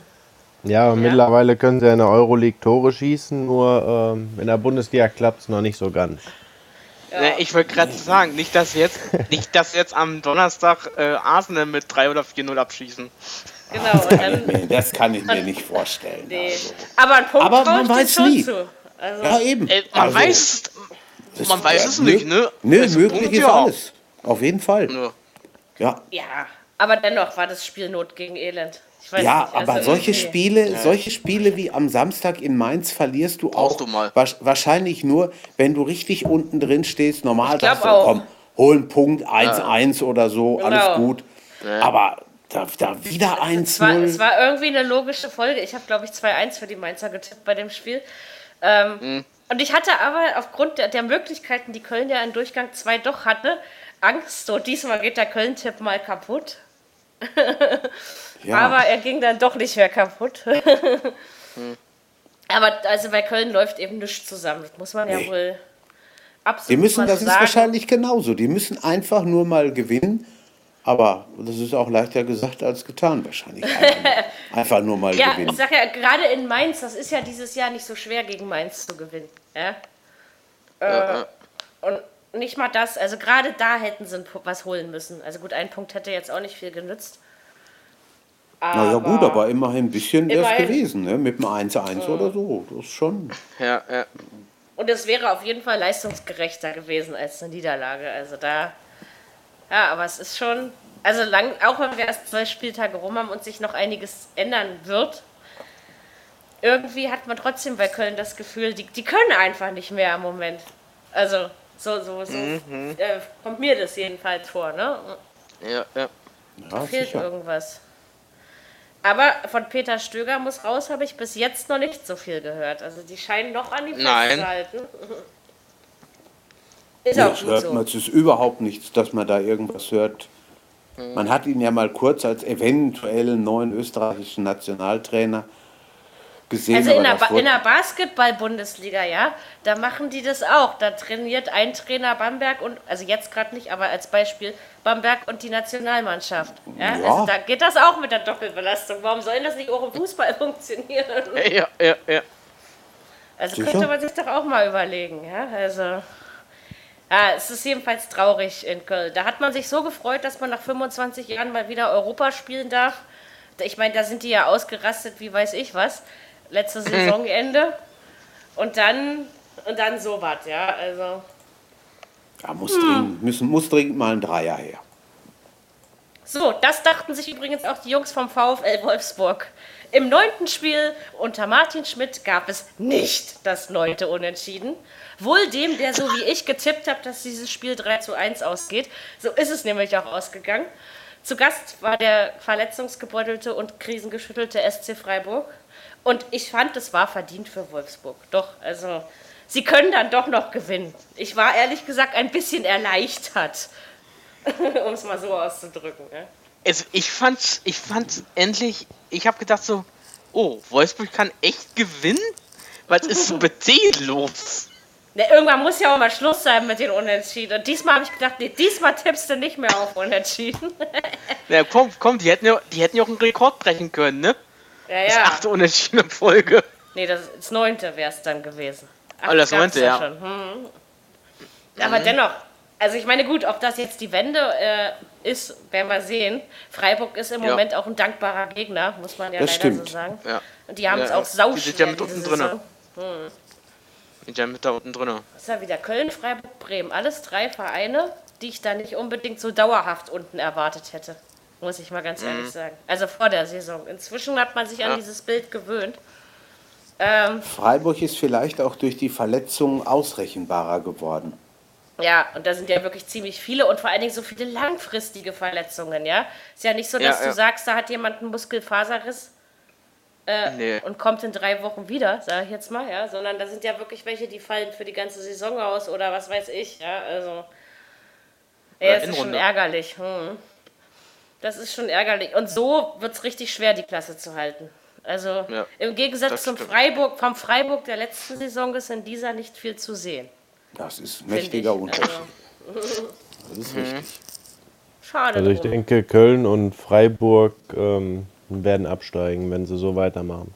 Ja, mittlerweile können sie ja in der Euroleague Tore schießen, nur ähm, in der Bundesliga klappt es noch nicht so ganz. Ne, ich wollte gerade sagen, nicht dass jetzt, nicht dass jetzt am Donnerstag äh, Arsenal mit 3 oder 4-0 abschießen. Genau. Und dann, Nee, das kann ich mir nicht vorstellen. nee. Also. Aber ein Punkt Aber man weiß schon nie. zu. Also, Ja, eben. Äh, man Also, weiß, das- man weiß ja, es nicht, ne? Nö, Also, möglich Punkt, ist ja. alles. Auf jeden Fall. Ja. Ja, ja, aber dennoch war das Spiel Not gegen Elend. Ja nicht, also aber solche irgendwie- Spiele, solche Spiele wie am Samstag in Mainz verlierst du auch Brauchst du mal. wasch- wahrscheinlich nur, wenn du richtig unten drin stehst. Normal sagst du, auch. komm, holen Punkt 1-1 oder so, alles Genau. gut. Aber da, da wieder Es war, es 1-0. war irgendwie eine logische Folge. Ich habe, glaube ich, 2-1 für die Mainzer getippt bei dem Spiel. Ähm, Und ich hatte aber aufgrund der, der Möglichkeiten, die Köln ja in Durchgang 2 doch hatte, Angst, so diesmal geht der Köln-Tipp mal kaputt. Ja. Aber er ging dann doch nicht mehr kaputt. Aber also bei Köln läuft eben nichts zusammen. Das muss man ja Nee. wohl absolut Die müssen, das so ist sagen. wahrscheinlich genauso. Die müssen einfach nur mal gewinnen. Aber das ist auch leichter gesagt als getan, wahrscheinlich. Einfach nur, einfach nur mal Ja, ich gewinnen. sag ja, gerade in Mainz, das ist ja dieses Jahr nicht so schwer, gegen Mainz zu gewinnen. Ja? Äh, und nicht mal das, also gerade da hätten sie was holen müssen. Also gut, ein Punkt hätte jetzt auch nicht viel genützt. Na ja, gut, aber immerhin ein bisschen wäre es gewesen, ne? mit einem 1-1 oder so. Das ist schon. Ja, ja. Und es wäre auf jeden Fall leistungsgerechter gewesen als eine Niederlage. Also da. Ja, aber es ist schon. Also lang, auch wenn wir erst zwei Spieltage rum haben und sich noch einiges ändern wird, irgendwie hat man trotzdem bei Köln das Gefühl, die, die können einfach nicht mehr im Moment. Also, so, so, so äh, kommt mir das jedenfalls vor, ne? Ja, ja. Ja, Fehlt sicher. irgendwas. Aber von Peter Stöger muss raus, habe ich bis jetzt noch nicht so viel gehört. Also die scheinen noch an die Nein. festzuhalten. Ist Nee, auch das gut hört so. man, es ist überhaupt nichts, dass man da irgendwas hört. Man hat ihn ja mal kurz als eventuellen neuen österreichischen Nationaltrainer gesehen. Also in der, ba in der Basketball-Bundesliga, ja, da machen die das auch. Da trainiert ein Trainer Bamberg und, also jetzt gerade nicht, aber als Beispiel Bamberg und die Nationalmannschaft. Ja? Ja. Also da geht das auch mit der Doppelbelastung. Warum soll das nicht auch im Fußball funktionieren? Ja, ja, ja. Also Sicher? könnte man sich doch auch mal überlegen, ja. Also. Ja, es ist jedenfalls traurig in Köln. Da hat man sich so gefreut, dass man nach 25 Jahren mal wieder Europa spielen darf. Ich meine, da sind die ja ausgerastet, wie weiß ich was. Letzte Saisonende. Und dann, und dann so was, ja. Also. ja, muss, dringend, müssen, muss dringend mal ein Dreier her. So, das dachten sich übrigens auch die Jungs vom VfL Wolfsburg. Im neunten Spiel unter Martin Schmidt gab es nicht das neunte Unentschieden. Wohl dem, der so wie ich getippt hat, dass dieses Spiel 3 zu 1 ausgeht. So ist es nämlich auch ausgegangen. Zu Gast war der verletzungsgebeutelte und krisengeschüttelte SC Freiburg. Und ich fand, es war verdient für Wolfsburg. Doch, also, sie können dann doch noch gewinnen. Ich war ehrlich gesagt ein bisschen erleichtert, um es mal so auszudrücken. Ja. Es, ich fand's, ich fand's endlich, ich habe gedacht so, oh, Wolfsburg kann echt gewinnen? Was ist so los? Ne, irgendwann muss ja auch mal Schluss sein mit den Unentschieden. Und diesmal habe ich gedacht, nee, diesmal tippst du nicht mehr auf Unentschieden. Na komm, komm, die hätten ja, die hätten ja auch einen Rekord brechen können, ne? Ja, Das ja. achte Unentschieden in Folge. Nee, das, das neunte wäre es dann gewesen. Acht Oh, das neunte, ja. schon. Hm. Aber dennoch, also ich meine, gut, ob das jetzt die Wende äh, ist, werden wir sehen. Freiburg ist im Ja. Moment auch ein dankbarer Gegner, muss man ja Das leider stimmt. so sagen. Ja. Und die haben Ja, es ja. auch sauschwer. Die sind ja mit unten drinne. Saison. Die sind mit da unten drin. Das ist ja wieder Köln, Freiburg, Bremen. Alles drei Vereine, die ich da nicht unbedingt so dauerhaft unten erwartet hätte. Muss ich mal ganz ehrlich sagen. Also vor der Saison. Inzwischen hat man sich an Ja. dieses Bild gewöhnt. Ähm, Freiburg ist vielleicht auch durch die Verletzungen ausrechenbarer geworden. ja, und da sind ja wirklich ziemlich viele und vor allen Dingen so viele langfristige Verletzungen, ja. Ist ja nicht so, dass Ja, du ja. sagst, da hat jemand einen Muskelfaserriss Nee. und kommt in drei Wochen wieder, sage ich jetzt mal, ja. Sondern da sind ja wirklich welche, die fallen für die ganze Saison aus oder was weiß ich, ja. Also. Ja, das ist schon ärgerlich. Hm. Das ist schon ärgerlich. Und so wird es richtig schwer, die Klasse zu halten. Also Ja, im Gegensatz zum stimmt. Freiburg, vom Freiburg der letzten Saison ist in dieser nicht viel zu sehen. Das ist ein mächtiger ich. Unterschied. Also, Das ist richtig. schade. Also ich denke, Köln und Freiburg ähm, werden absteigen, wenn sie so weitermachen.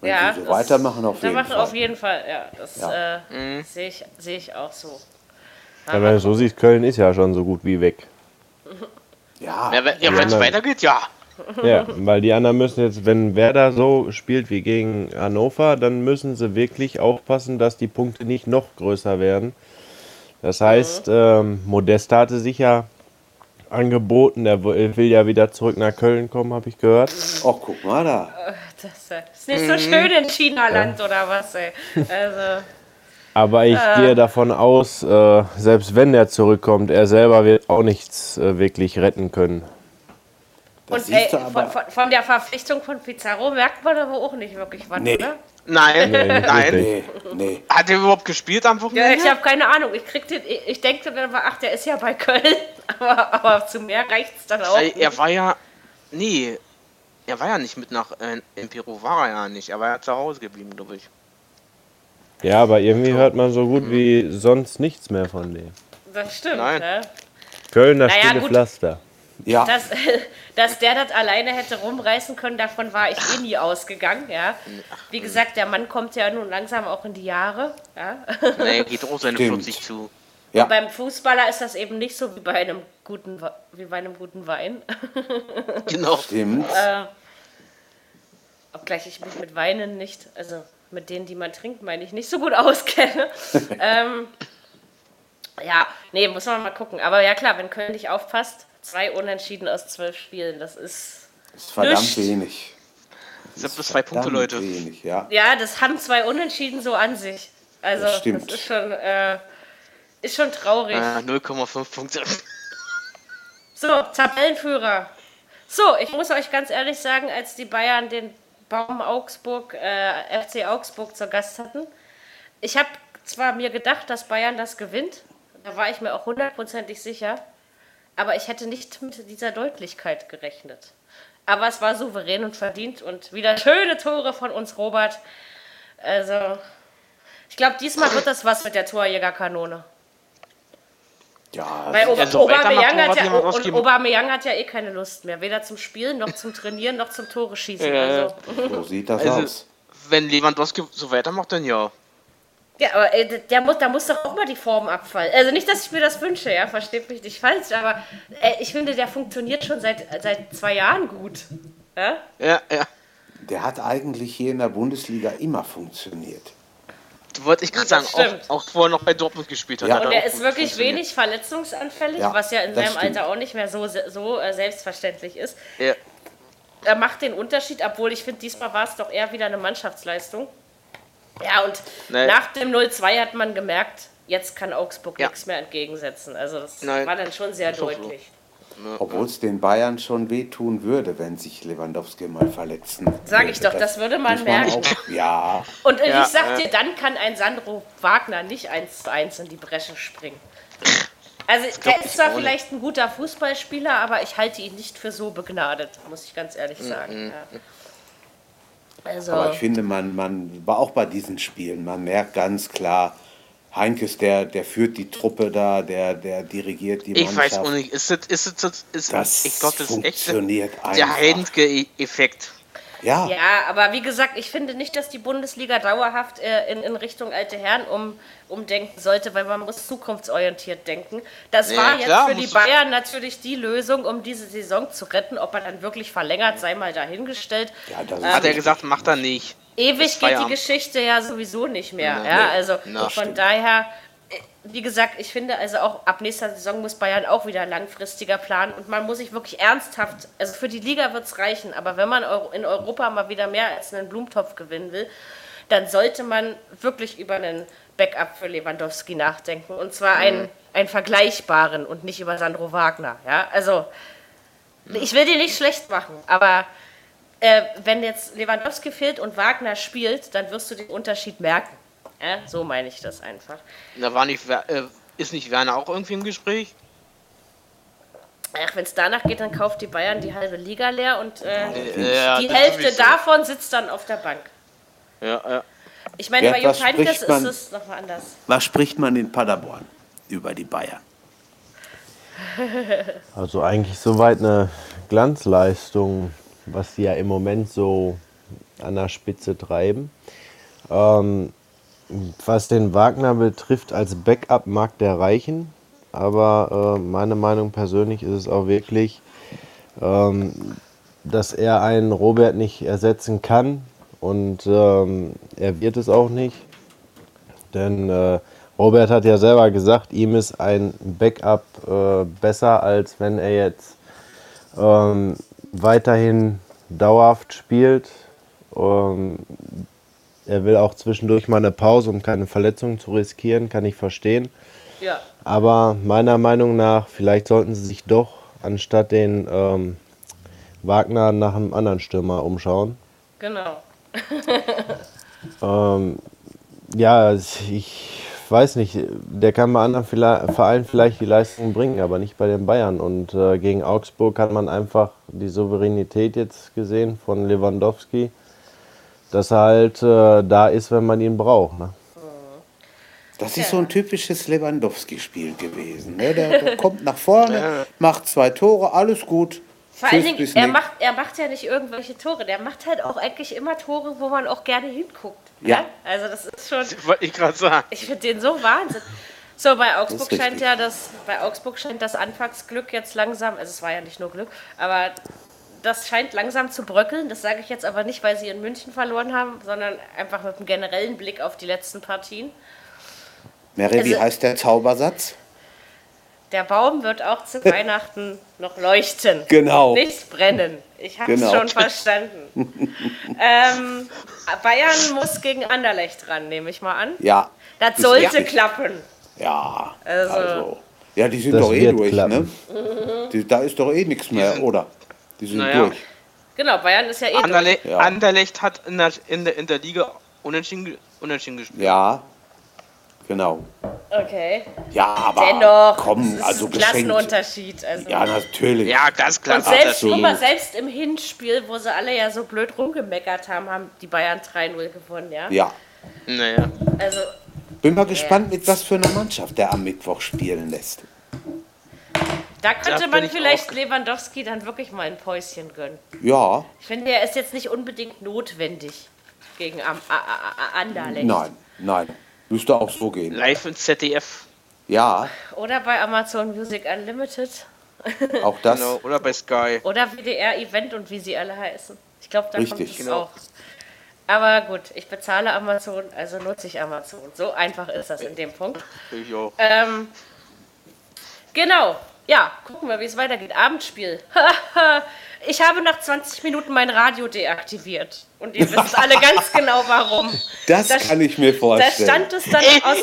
Wenn ja, sie so weitermachen, auf da jeden machen Fall. auf jeden Fall, ja. Das Ja. Äh, sehe ich, sehe ich auch so. Ja, wenn du so siehst, Köln ist ja schon so gut wie weg. Ja, Ja, wenn ja, es weitergeht, ja. Ja, weil die anderen müssen jetzt, wenn Werder so spielt wie gegen Hannover, dann müssen sie wirklich aufpassen, dass die Punkte nicht noch größer werden. Das heißt, ähm, Modesta hatte sich ja angeboten, der will ja wieder zurück nach Köln kommen, habe ich gehört. ach, guck mal da. Das äh, ist nicht so schön in China-Land oder was, ey. Also, Aber ich Äh. gehe davon aus, äh, selbst wenn er zurückkommt, er selber wird auch nichts äh, wirklich retten können. Das Und ey, von, aber. von, von der Verpflichtung von Pizarro merkt man aber auch nicht wirklich was, Nee. oder? Nein, Nee, nein. Nee, nee. Hat er überhaupt gespielt am Ja, Wochenende? ich habe keine Ahnung. Ich krieg den, ich, ich denke dann aber, ach, der ist ja bei Köln. Aber, aber zu mehr reicht's dann auch. Nicht. er war ja. Nee. Er war ja nicht mit nach äh, in Peru, war er ja nicht. Er war ja zu Hause geblieben, glaube ich. Ja, aber irgendwie hört man so gut wie sonst nichts mehr von dem. Das stimmt, Nein. ne? Kölner Naja, stille gut. Pflaster. Ja, Dass, dass der das alleine hätte rumreißen können, davon war ich eh nie ausgegangen, ja. Wie gesagt, der Mann kommt ja nun langsam auch in die Jahre, ja. Nee, er geht auch seine Stimmt. 40 zu. ja. Beim Fußballer ist das eben nicht so wie bei einem guten, wie bei einem guten Wein. Genau. Stimmt. Obgleich ich mich mit Weinen nicht, also mit denen, die man trinkt, meine ich, nicht so gut auskenne. ähm, ja, nee, muss man mal gucken. Aber ja klar, wenn Köln nicht aufpasst, zwei Unentschieden aus zwölf Spielen, das ist. Das ist verdammt Nicht. wenig. Das sind bloß zwei Punkte, Verdammt Leute. Wenig, ja. Ja, das haben zwei Unentschieden so an sich. Also, Das das, stimmt. ist schon, äh, ist schon traurig. Äh, 0,5 Punkte. So, Tabellenführer. So, ich muss euch ganz ehrlich sagen, als die Bayern den Baum Augsburg, äh, FC Augsburg zur Gast hatten, ich habe zwar mir gedacht, dass Bayern das gewinnt, da war ich mir auch hundertprozentig sicher, aber ich hätte nicht mit dieser Deutlichkeit gerechnet. Aber es war souverän und verdient und wieder schöne Tore von uns, Robert. Also, ich glaube, diesmal wird das was mit der Torjägerkanone. Ja, Weil Oba Also Aubameyang, hat ja, und Aubameyang hat ja eh keine Lust mehr. Weder zum Spielen, noch zum Trainieren, noch zum Tore schießen. Ja, Also, so sieht das Also, aus. wenn Lewandowski so weitermacht, dann ja. ja, aber äh, der muss, da muss doch auch mal die Form abfallen. Also nicht, dass ich mir das wünsche, ja, versteht mich nicht falsch, aber äh, ich finde, der funktioniert schon seit, seit zwei Jahren gut. Ja? Ja, ja. Der hat eigentlich hier in der Bundesliga immer funktioniert. Wollte ich gerade sagen, auch, auch vorher noch bei Dortmund gespielt hat. Ja. Und er ist wirklich wenig verletzungsanfällig, Ja, was ja in seinem stimmt. Alter auch nicht mehr so, so äh, selbstverständlich ist. Ja. er macht den Unterschied, obwohl ich finde, diesmal war es doch eher wieder eine Mannschaftsleistung. Ja, und Nee. nach dem 0-2 hat man gemerkt, jetzt kann Augsburg Ja. nichts mehr entgegensetzen. Also das Nein. war dann schon sehr auch so. Obwohl es den Bayern schon wehtun würde, wenn sich Lewandowski mal verletzen Sag würde. ich doch, das würde man merken. auch, ja, Und äh, Ja, ich sag äh. dir, dann kann ein Sandro Wagner nicht eins zu eins in die Bresche springen. Also glaub der ist zwar vielleicht ein guter Fußballspieler, aber ich halte ihn nicht für so begnadet, muss ich ganz ehrlich sagen. Ja. Also, aber ich finde, man, man war auch bei diesen Spielen, man merkt ganz klar, Heinkes, der, der führt die Truppe da, der, der dirigiert die Ich Mannschaft. weiß auch nicht, ist das, ist das, ist, Das ich glaube, das ist echt der einfach. Heidensge-Effekt. Ja, Ja, aber wie gesagt, ich finde nicht, dass die Bundesliga dauerhaft äh, in, in Richtung alte Herren um, umdenken sollte, weil man muss zukunftsorientiert denken. Das Ja, war jetzt klar, für die Bayern natürlich die Lösung, um diese Saison zu retten. Ob er dann wirklich verlängert, sei mal dahingestellt. ja das ist Hat er gesagt, macht er nicht. Ewig geht die. Geschichte ja sowieso nicht mehr. Nee, ja, nee. also Na, von stimmt. daher, äh, wie gesagt, ich finde also auch ab nächster Saison muss Bayern auch wieder langfristiger planen und man muss sich wirklich ernsthaft, also für die Liga wird es reichen, aber wenn man in Europa mal wieder mehr als einen Blumentopf gewinnen will, dann sollte man wirklich über einen Backup für Lewandowski nachdenken und zwar einen, einen vergleichbaren und nicht über Sandro Wagner. Ja, also ich will die nicht schlecht machen, aber äh, wenn jetzt Lewandowski fehlt und Wagner spielt, dann wirst du den Unterschied merken. Ja, so meine ich das einfach. Da war nicht, Wer- äh, ist nicht Werner auch irgendwie im Gespräch? Ach, wenn es danach geht, dann kauft die Bayern die halbe Liga leer und äh, Äh, ja, die Hälfte davon sitzt dann auf der Bank. Ja, ja. Ich meine, Ja, bei Jupp Heynckes ist es nochmal anders. Was spricht man in Paderborn über die Bayern? Also eigentlich soweit eine Glanzleistung, was sie ja im Moment so an der Spitze treiben. Ähm, was den Wagner betrifft, als Backup mag der reichen, aber äh, meine Meinung persönlich ist es auch wirklich, ähm, dass er einen Robert nicht ersetzen kann und ähm, er wird es auch nicht. Denn äh, Robert hat ja selber gesagt, ihm ist ein Backup äh, besser, als wenn er jetzt ähm, weiterhin dauerhaft spielt. Ähm, er will auch zwischendurch mal eine Pause, um keine Verletzungen zu riskieren, kann ich verstehen. Ja. Aber meiner Meinung nach, vielleicht sollten sie sich doch anstatt den ähm, Wagner nach einem anderen Stürmer umschauen. Genau. Ähm, ja, ich weiß nicht, der kann bei anderen vielleicht, Vereinen vielleicht die Leistung bringen, aber nicht bei den Bayern. Und äh, gegen Augsburg hat man einfach die Souveränität jetzt gesehen von Lewandowski, dass er halt äh, da ist, wenn man ihn braucht. Ne? Das ist so ein typisches Lewandowski-Spiel gewesen. Ne? Der, der kommt nach vorne, macht zwei Tore, alles gut. Vor allen Dingen, er macht, er macht ja nicht irgendwelche Tore, der macht halt auch eigentlich immer Tore, wo man auch gerne hinguckt. Ja. Also das ist schon, Wollte ich gerade sagen. ich finde den so Wahnsinn. So, bei Augsburg Das scheint ja das, bei Augsburg scheint das Anfangsglück jetzt langsam, also es war ja nicht nur Glück, aber das scheint langsam zu bröckeln. Das sage ich jetzt aber nicht, weil sie in München verloren haben, sondern einfach mit einem generellen Blick auf die letzten Partien. Mary, wie Also- heißt der Zaubersatz? Der Baum wird auch zu Weihnachten noch leuchten. Genau. Nicht brennen. Ich habe es Genau. schon verstanden. ähm, Bayern muss gegen Anderlecht ran, nehme ich mal an. Ja. Das sollte klappen. Ja, Also- also. Ja, die sind Das doch eh durch, klappen. ne? Die, da ist doch eh nichts mehr, oder? Die sind Naja. durch. Genau, Bayern ist ja eh durch. Anderle Ja. Anderlecht hat in der, in, der, in der Liga unentschieden, unentschieden gespielt. Ja, genau. Okay. Ja, aber Dennoch, komm, es ist also ein geschenkt. Klassenunterschied. Also. Ja, natürlich. Ja, ganz klar. und selbst, guck mal, selbst im Hinspiel, wo sie alle ja so blöd rumgemeckert haben, haben die Bayern 3-0 gewonnen, ja? Ja. Naja. Also, Bin mal gespannt, mit was für einer Mannschaft der am Mittwoch spielen lässt. da könnte man ich vielleicht Lewandowski dann wirklich mal ein Päuschen gönnen. Ja, Ich finde, er ist jetzt nicht unbedingt notwendig gegen Anderlecht. nein, nein. Müsste auch so gehen. Live im ZDF. Ja, Oder bei Amazon Music Unlimited. auch das. Genau. Oder bei Sky. Oder WDR Event und wie sie alle heißen. Ich glaube, da kommt Richtig. es Genau. auch. Aber gut, ich bezahle Amazon, also nutze ich Amazon. So einfach ist das in dem Punkt. Ich auch. Ähm, genau. Ja, gucken wir, wie es weitergeht. Abendspiel. ich habe nach 20 Minuten mein Radio deaktiviert. Und ihr wisst alle ganz genau warum. Das Da- kann ich mir Da vorstellen. stand es dann aus,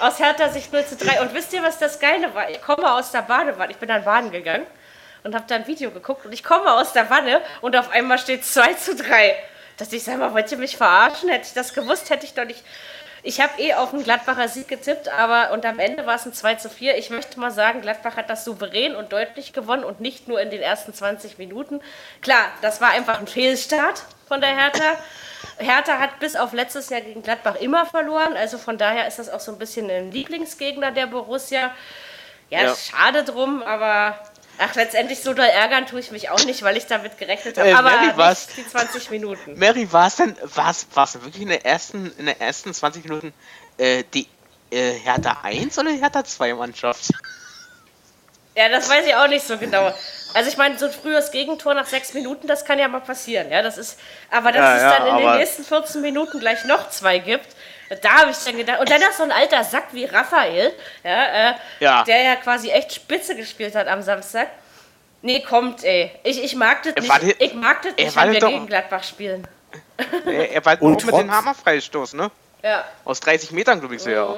aus Hertha Sicht 0 zu 3. Und wisst ihr, was das Geile war? Ich komme aus der Badewanne. Ich bin dann baden gegangen und habe da ein Video geguckt. Und ich komme aus der Wanne und auf einmal steht 2 zu 3. Dass ich sag mal, wollt ihr mich verarschen? Hätte ich das gewusst, hätte ich doch nicht. Ich habe eh auf einen Gladbacher Sieg getippt, aber und am Ende war es ein 2 zu 4. Ich möchte mal sagen, Gladbach hat das souverän und deutlich gewonnen und nicht nur in den ersten 20 Minuten. Klar, das war einfach ein Fehlstart von der Hertha. Hertha hat bis auf letztes Jahr gegen Gladbach immer verloren, also von daher ist das auch so ein bisschen ein Lieblingsgegner der Borussia. Ja, Ja. schade drum, aber ach, letztendlich so doll ärgern tue ich mich auch nicht, weil ich damit gerechnet habe. Äh, aber Mary, nicht was? die 20 Minuten. Mary, war es denn, war es wirklich in der ersten, in der ersten 20 Minuten äh, die äh, Hertha 1 oder Hertha 2 Mannschaft? Ja, das weiß ich auch nicht so genau. Also ich meine, so ein frühes Gegentor nach sechs Minuten, das kann ja mal passieren. Ja, das ist, aber dass Ja, es ja, dann in den nächsten 14 Minuten gleich noch zwei gibt, da habe ich dann gedacht. Und dann noch so ein alter Sack wie Raphael, ja, äh, Ja. der ja quasi echt Spitze gespielt hat am Samstag. Nee, kommt, ey. Ich, ich mag das nicht. die- Ich mag das nicht, wenn wir doch- gegen Gladbach spielen. er, er war Und auch mit dem trotz- Hammerfreistoß, ne? Ja. Aus 30 Metern, glaube ich, so ja.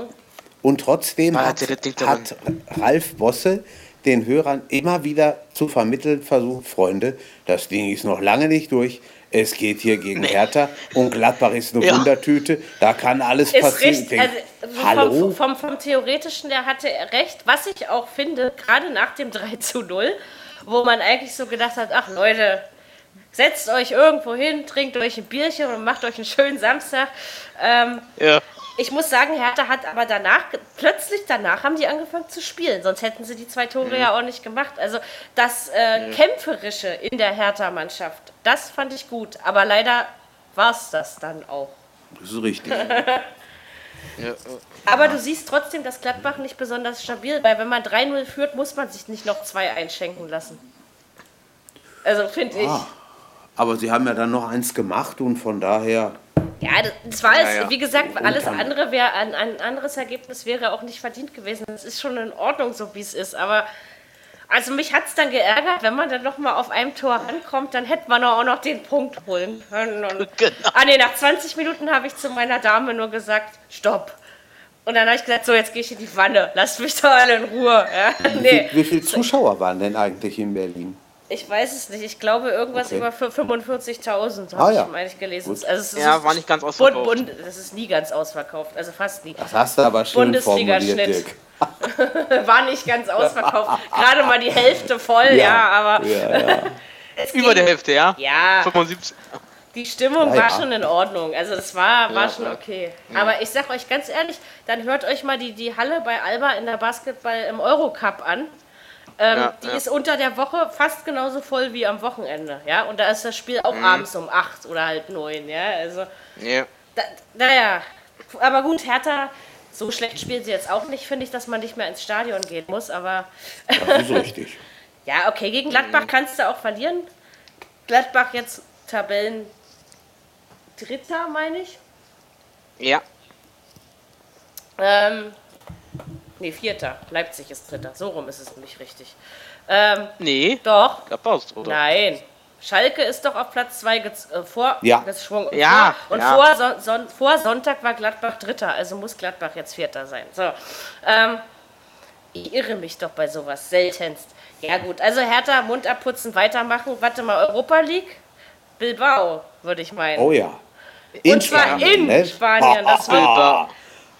Und trotzdem Ah, hat, hat Ralf Bosse den Hörern immer wieder zu vermitteln versucht, Freunde, das Ding ist noch lange nicht durch. Es geht hier gegen Hertha und Gladbach ist eine Ja. Wundertüte. Da kann alles Ist passieren. recht, also Hallo? vom, vom, vom Theoretischen, der hatte er recht. Was ich auch finde, gerade nach dem 3 zu 0, wo man eigentlich so gedacht hat, ach Leute, setzt euch irgendwo hin, trinkt euch ein Bierchen und macht euch einen schönen Samstag. Ähm, Ja. Ich muss sagen, Hertha hat aber danach, plötzlich danach haben die angefangen zu spielen, sonst hätten sie die zwei Tore ja auch nicht gemacht. Also das äh, Kämpferische in der Hertha-Mannschaft, das fand ich gut. Aber leider war es das dann auch. Das ist richtig. Aber du siehst trotzdem, dass Gladbach nicht besonders stabil, weil wenn man 3-0 führt, muss man sich nicht noch zwei einschenken lassen. Also finde ich. Aber sie haben ja dann noch eins gemacht und von daher, Ja, das, war es. ja. Wie gesagt, alles andere wäre ein, ein anderes Ergebnis wäre auch nicht verdient gewesen. Es ist schon in Ordnung, so wie es ist. Aber Also mich hat es dann geärgert, wenn man dann noch mal auf einem Tor rankommt, dann hätte man auch noch den Punkt holen können. Und, Genau. Ah nee, nach 20 Minuten habe ich zu meiner Dame nur gesagt, stopp. Und dann habe ich gesagt, so jetzt gehe ich in die Wanne, lasst mich doch alle in Ruhe. Ja? Wie, Nee, wie viele Zuschauer waren denn eigentlich in Berlin? Ich weiß es nicht. Ich glaube irgendwas Okay. über 45.000 habe Ah, ja. ich, meine ich, gelesen. Gut. Also es ist Ja, war nicht ganz ausverkauft. Bund, Bund, das ist nie ganz ausverkauft, also fast nie. Das hast du aber schön formuliert, Bundesliga-Schnitt. Dirk. War nicht ganz ausverkauft. Gerade mal die Hälfte voll, ja, aber Ja, ja. es Über ging- der Hälfte, ja? Ja, 75. die Stimmung Ja, war ja. schon in Ordnung. Also es war, war Ja, schon ja. okay. Aber ich sag euch ganz ehrlich, dann hört euch mal die, die Halle bei Alba in der Basketball im Eurocup an. Ähm, Ja, die ja. ist unter der Woche fast genauso voll wie am Wochenende, ja. Und da ist das Spiel auch Mhm. abends um 8 oder halb 9, ja. Also, Ja. da, naja. Aber gut, Hertha, so schlecht spielen sie jetzt auch nicht, finde ich, dass man nicht mehr ins Stadion gehen muss. Aber Das ist richtig. ja, okay, gegen Gladbach Mhm. kannst du auch verlieren. Gladbach jetzt Tabellen Dritter, meine ich. Ja. Ähm, nee, Vierter. Leipzig ist Dritter. So rum ist es nämlich richtig. Ähm, Nee. doch. Gladbach ist drunter. Nein. Schalke ist doch auf Platz 2 äh, vor Ja. geschwungen. Und Ja, Vor, und ja. Vor, Son Son vor Sonntag war Gladbach Dritter. Also muss Gladbach jetzt Vierter sein. So. Ähm, ich irre mich doch bei sowas. Seltenst. Ja, gut. Also Hertha, Mund abputzen, weitermachen. Warte mal, Europa League? Bilbao, würde ich meinen. Oh ja. In und zwar Spanien, in ne? Spanien. Das wird Bilbao.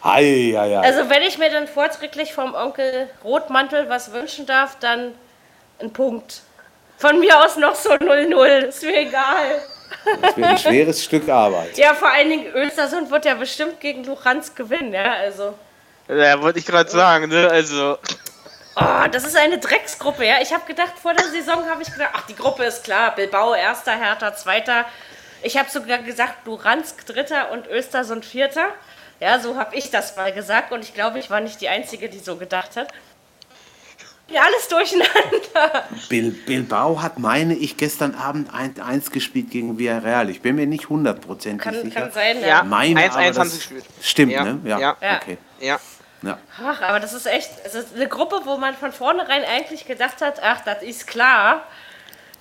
Hei, hei, hei. Also wenn ich mir dann vorträglich vom Onkel Rotmantel was wünschen darf, dann ein Punkt. Von mir aus noch so 0-0, ist mir egal. Das wird ein schweres Stück Arbeit. Ja, vor allen Dingen Östersund wird ja bestimmt gegen Luchans gewinnen, ja, also. Ja, wollte ich gerade sagen, ne? Also. Oh, das ist eine Drecksgruppe, ja. Ich habe gedacht, vor der Saison habe ich gedacht, ach, die Gruppe ist klar. Bilbao erster, Hertha zweiter. Ich habe sogar gesagt, Luransk dritter und Östersund vierter. Ja, so habe ich das mal gesagt und ich glaube, ich war nicht die Einzige, die so gedacht hat. Ja, alles durcheinander. Bil Bilbao hat, meine ich, gestern Abend 1-1 gespielt gegen Villarreal. Ich bin mir nicht hundertprozentig Kann, sicher. kann sein, Ja. ja. Meine 1-1 aber, haben das sie gespielt. Stimmt, Ja, ne? Ja, ja. Okay. Ja. Ja. Ach, aber das ist echt, es ist eine Gruppe, wo man von vornherein eigentlich gedacht hat, ach, das ist klar,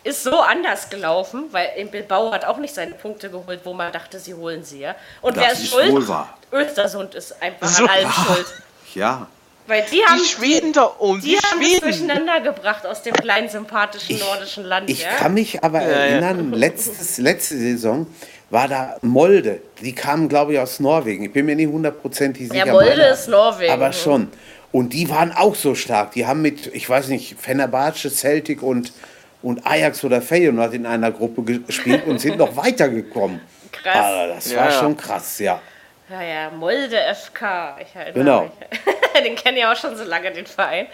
ist so anders gelaufen, weil in Bilbao hat auch nicht seine Punkte geholt, wo man dachte, sie holen sie, ja. Und Das wer ist ist schuld? wohl wahr. Östersund ist einfach So. an allem schuld. Ja. Weil die haben, Die Schweden da oben, die die, haben es Schweden. durcheinander gebracht aus dem kleinen sympathischen nordischen Land, Ich ja. kann mich aber ja. erinnern, letztes, letzte Saison war da Molde. Die kamen, glaube ich, aus Norwegen. Ich bin mir nicht hundertprozentig sicher. ja, Molde meine- ist Norwegen. Aber schon. Und die waren auch so stark. Die haben mit, ich weiß nicht, Fenerbahce, Celtic und, und Ajax oder Feyenoord in einer Gruppe gespielt und sind noch weitergekommen. Krass. Also, das Ja, war ja. schon krass, ja. Ja, ja, Molde FK. Ich erinnere Genau. mich. den kenne ich auch schon so lange, den Verein.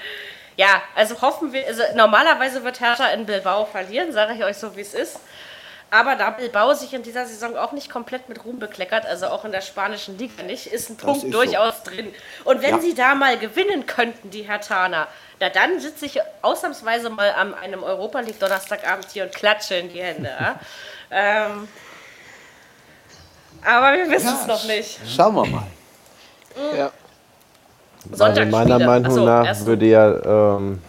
Ja, also hoffen wir, also normalerweise wird Hertha in Bilbao verlieren, sage ich euch so, wie es ist. Aber da Bilbao sich in dieser Saison auch nicht komplett mit Ruhm bekleckert, also auch in der spanischen Liga nicht, ist ein Punkt ist so. durchaus drin. Und wenn Ja. sie da mal gewinnen könnten, die Hertaner, na dann sitze ich ausnahmsweise mal an einem Europa League Donnerstagabend hier und klatsche in die Hände. Ja? ähm, aber wir wissen es noch nicht. Schauen wir mal. Ja. Also meiner Meinung Achso, nach würde ja ähm,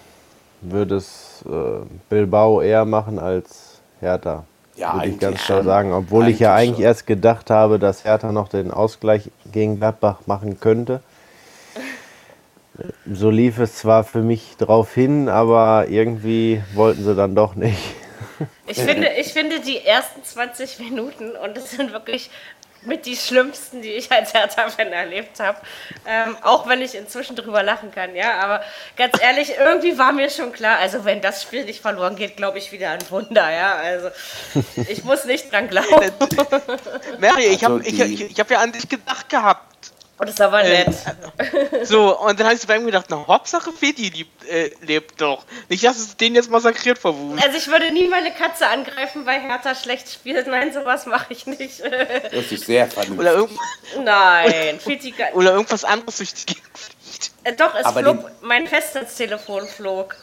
würde es äh, Bilbao eher machen als Hertha. Ja, würde ich ganz klar schon. sagen. Obwohl ich ja Eigentlich schon. erst gedacht habe, dass Hertha noch den Ausgleich gegen Gladbach machen könnte. So lief es zwar für mich drauf hin, aber irgendwie wollten sie dann doch nicht. Ich finde, ich finde die ersten 20 Minuten, und das sind wirklich mit die schlimmsten, die ich als Hertha-Fan erlebt habe. Ähm, auch wenn ich inzwischen drüber lachen kann, ja. Aber ganz ehrlich, irgendwie war mir schon klar, also wenn das Spiel nicht verloren geht, glaube ich wieder ein Wunder, ja. Also ich muss nicht dran glauben. Mary, ich Also habe ich, die- ich, ich hab ja an dich gedacht gehabt. Und das ist aber Äh, nett. So, und dann habe ich bei mir gedacht, na Hauptsache Fedi liebt, äh, lebt doch. Nicht, dass es den jetzt massakriert vor Wut. Also ich würde nie meine Katze angreifen, weil Hertha schlecht spielt. Nein, sowas mache ich nicht. Das ist sehr vernünftig. Oder, irgend, Nein, Fiti, oder irgendwas anderes durch die Gegend fliegt. äh, doch, es Aber flog, mein Festnetztelefon flog.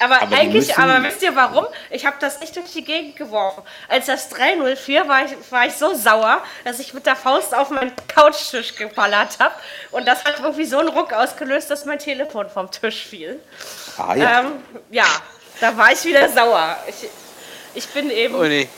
Aber, Aber eigentlich, müssen- aber wisst ihr warum? Ich habe das nicht durch die Gegend geworfen. Als das 304 war ich, war ich so sauer, dass ich mit der Faust auf meinen Couchtisch geballert habe. Und das hat irgendwie so einen Ruck ausgelöst, dass mein Telefon vom Tisch fiel. Ah ja. Ähm, ja, da war ich wieder sauer. Ich, ich bin eben. Oh nee.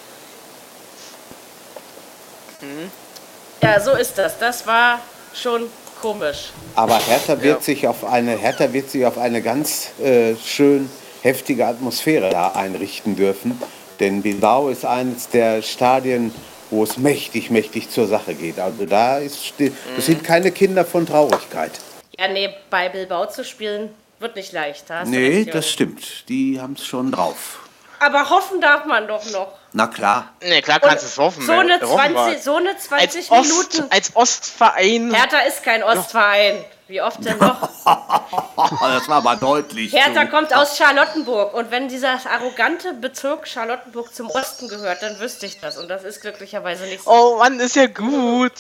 Ja, so ist das. Das war schon komisch. Aber Hertha wird sich auf eine Hertha wird sich auf eine ganz äh, schön heftige Atmosphäre da einrichten dürfen, denn Bilbao ist eines der Stadien, wo es mächtig, mächtig zur Sache geht. Also da ist das sind keine Kinder von Traurigkeit. Ja, nee, bei Bilbao zu spielen wird nicht leicht. Da Nee, recht, das stimmt. Die haben es schon drauf. Aber hoffen darf man doch noch. Na klar. Nee, klar kannst du es hoffen. so, eine Hoffen wir. 20, so eine als 20 Ost, Minuten. als Ostverein. Hertha ist kein Ostverein. Wie oft denn noch? das war aber deutlich. Hertha du. kommt aus Charlottenburg. Und wenn dieser arrogante Bezirk Charlottenburg zum Osten gehört, dann wüsste ich das. Und das ist glücklicherweise nicht so. Oh Mann, ist ja gut.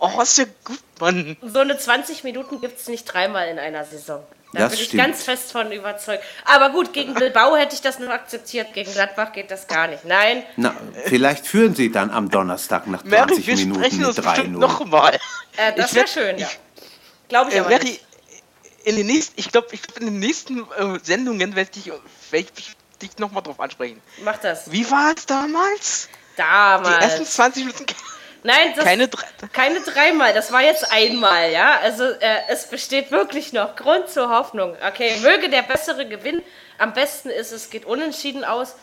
Oh, ist ja gut, Mann. So eine 20 Minuten gibt es nicht dreimal in einer Saison. Da Das bin ich stimmt. ganz fest von überzeugt. Aber gut, gegen Bilbao hätte ich das noch akzeptiert. Gegen Gladbach geht das gar nicht. Nein, Na, vielleicht führen sie dann am Donnerstag nach Mary, 20 wir Minuten sprechen mit uns bestimmt 3-0. nochmal. äh, das wäre schön, ja. ich- Glaube ich Äh, aber Mary, nicht. in den nächsten, ich glaube, ich glaub, in den nächsten äh, Sendungen werde ich, werd ich dich nochmal drauf ansprechen. Mach das. Wie war es damals? Die Damals. ersten 20 Minuten. Nein, das, Keine drei. keine dreimal. Das war jetzt einmal, ja. Also äh, es besteht wirklich noch Grund zur Hoffnung. Okay, möge der Bessere gewinnen. Am besten ist es geht unentschieden aus.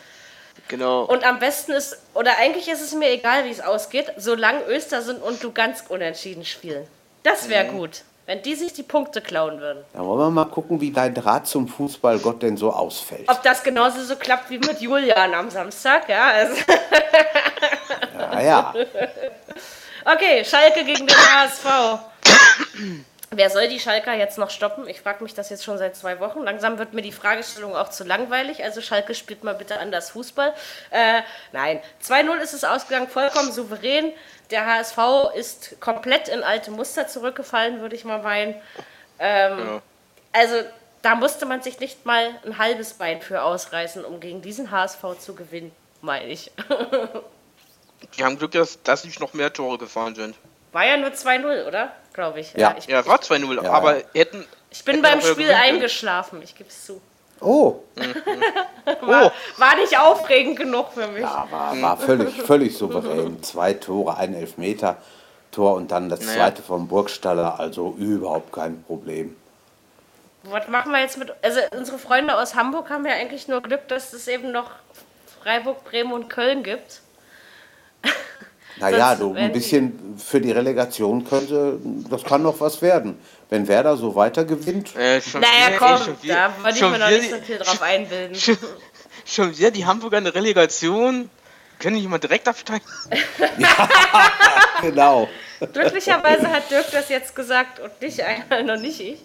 Genau. Und am besten ist, oder eigentlich ist es mir egal, wie es ausgeht, solange Öster sind und du ganz unentschieden spielen. Das wäre Mhm. gut, wenn die sich die Punkte klauen würden. Da wollen wir mal gucken, wie dein Draht zum Fußballgott denn so ausfällt. Ob das genauso so klappt wie mit Julian am Samstag, ja. Also, Ja, ja. okay, Schalke gegen den HSV. Wer soll die Schalker jetzt noch stoppen? Ich frage mich das jetzt schon seit zwei Wochen. Langsam wird mir die Fragestellung auch zu langweilig. Also Schalke spielt mal bitte anders Fußball. Äh, nein, 2-0 ist es ausgegangen, vollkommen souverän. Der HSV ist komplett in alte Muster zurückgefallen, würde ich mal meinen. Ähm, Also da musste man sich nicht mal ein halbes Bein für ausreißen, um gegen diesen HSV zu gewinnen, meine ich. Die haben Glück, dass, dass nicht noch mehr Tore gefahren sind. War ja nur 2-0, oder? Glaube ich. Ja. ich, Ja, es war 2-0, Ja. aber hätten. ich bin hätten beim Spiel eingeschlafen, ich gebe es zu. Oh, Oh, War nicht aufregend genug für mich. ja, war, war völlig, völlig souverän. Zwei Tore, ein Elfmeter. Tor und dann das Naja. zweite vom Burgstaller, also überhaupt kein Problem. Was machen wir jetzt mit. Also, unsere Freunde aus Hamburg haben ja eigentlich nur Glück, dass es eben noch Freiburg, Bremen und Köln gibt. Naja, werden ein bisschen für die Relegation könnte, das kann noch was werden. Wenn Werder so weiter gewinnt, äh, Naja, wieder, komm, ey, schon wieder, da würde ich mir noch nicht so die- viel drauf einbilden. Schon, schon wieder die Hamburger eine Relegation. Können die mal direkt absteigen? genau. Glücklicherweise hat Dirk das jetzt gesagt und nicht einmal noch nicht ich.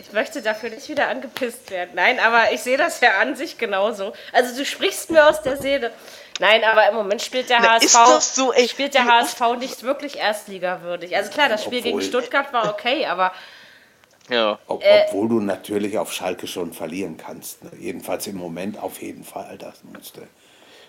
Ich möchte dafür nicht wieder angepisst werden. Nein, aber ich sehe das ja an sich genauso. Also du sprichst mir aus der Seele. Nein, aber im Moment spielt der Na, HSV ist doch so, ey. spielt der HSV nicht wirklich erstligawürdig. Also klar, das Spiel gegen Obwohl- Stuttgart war okay, aber Ja. Ob, Äh. obwohl du natürlich auf Schalke schon verlieren kannst. Ne? Jedenfalls im Moment auf jeden Fall. Das musst du,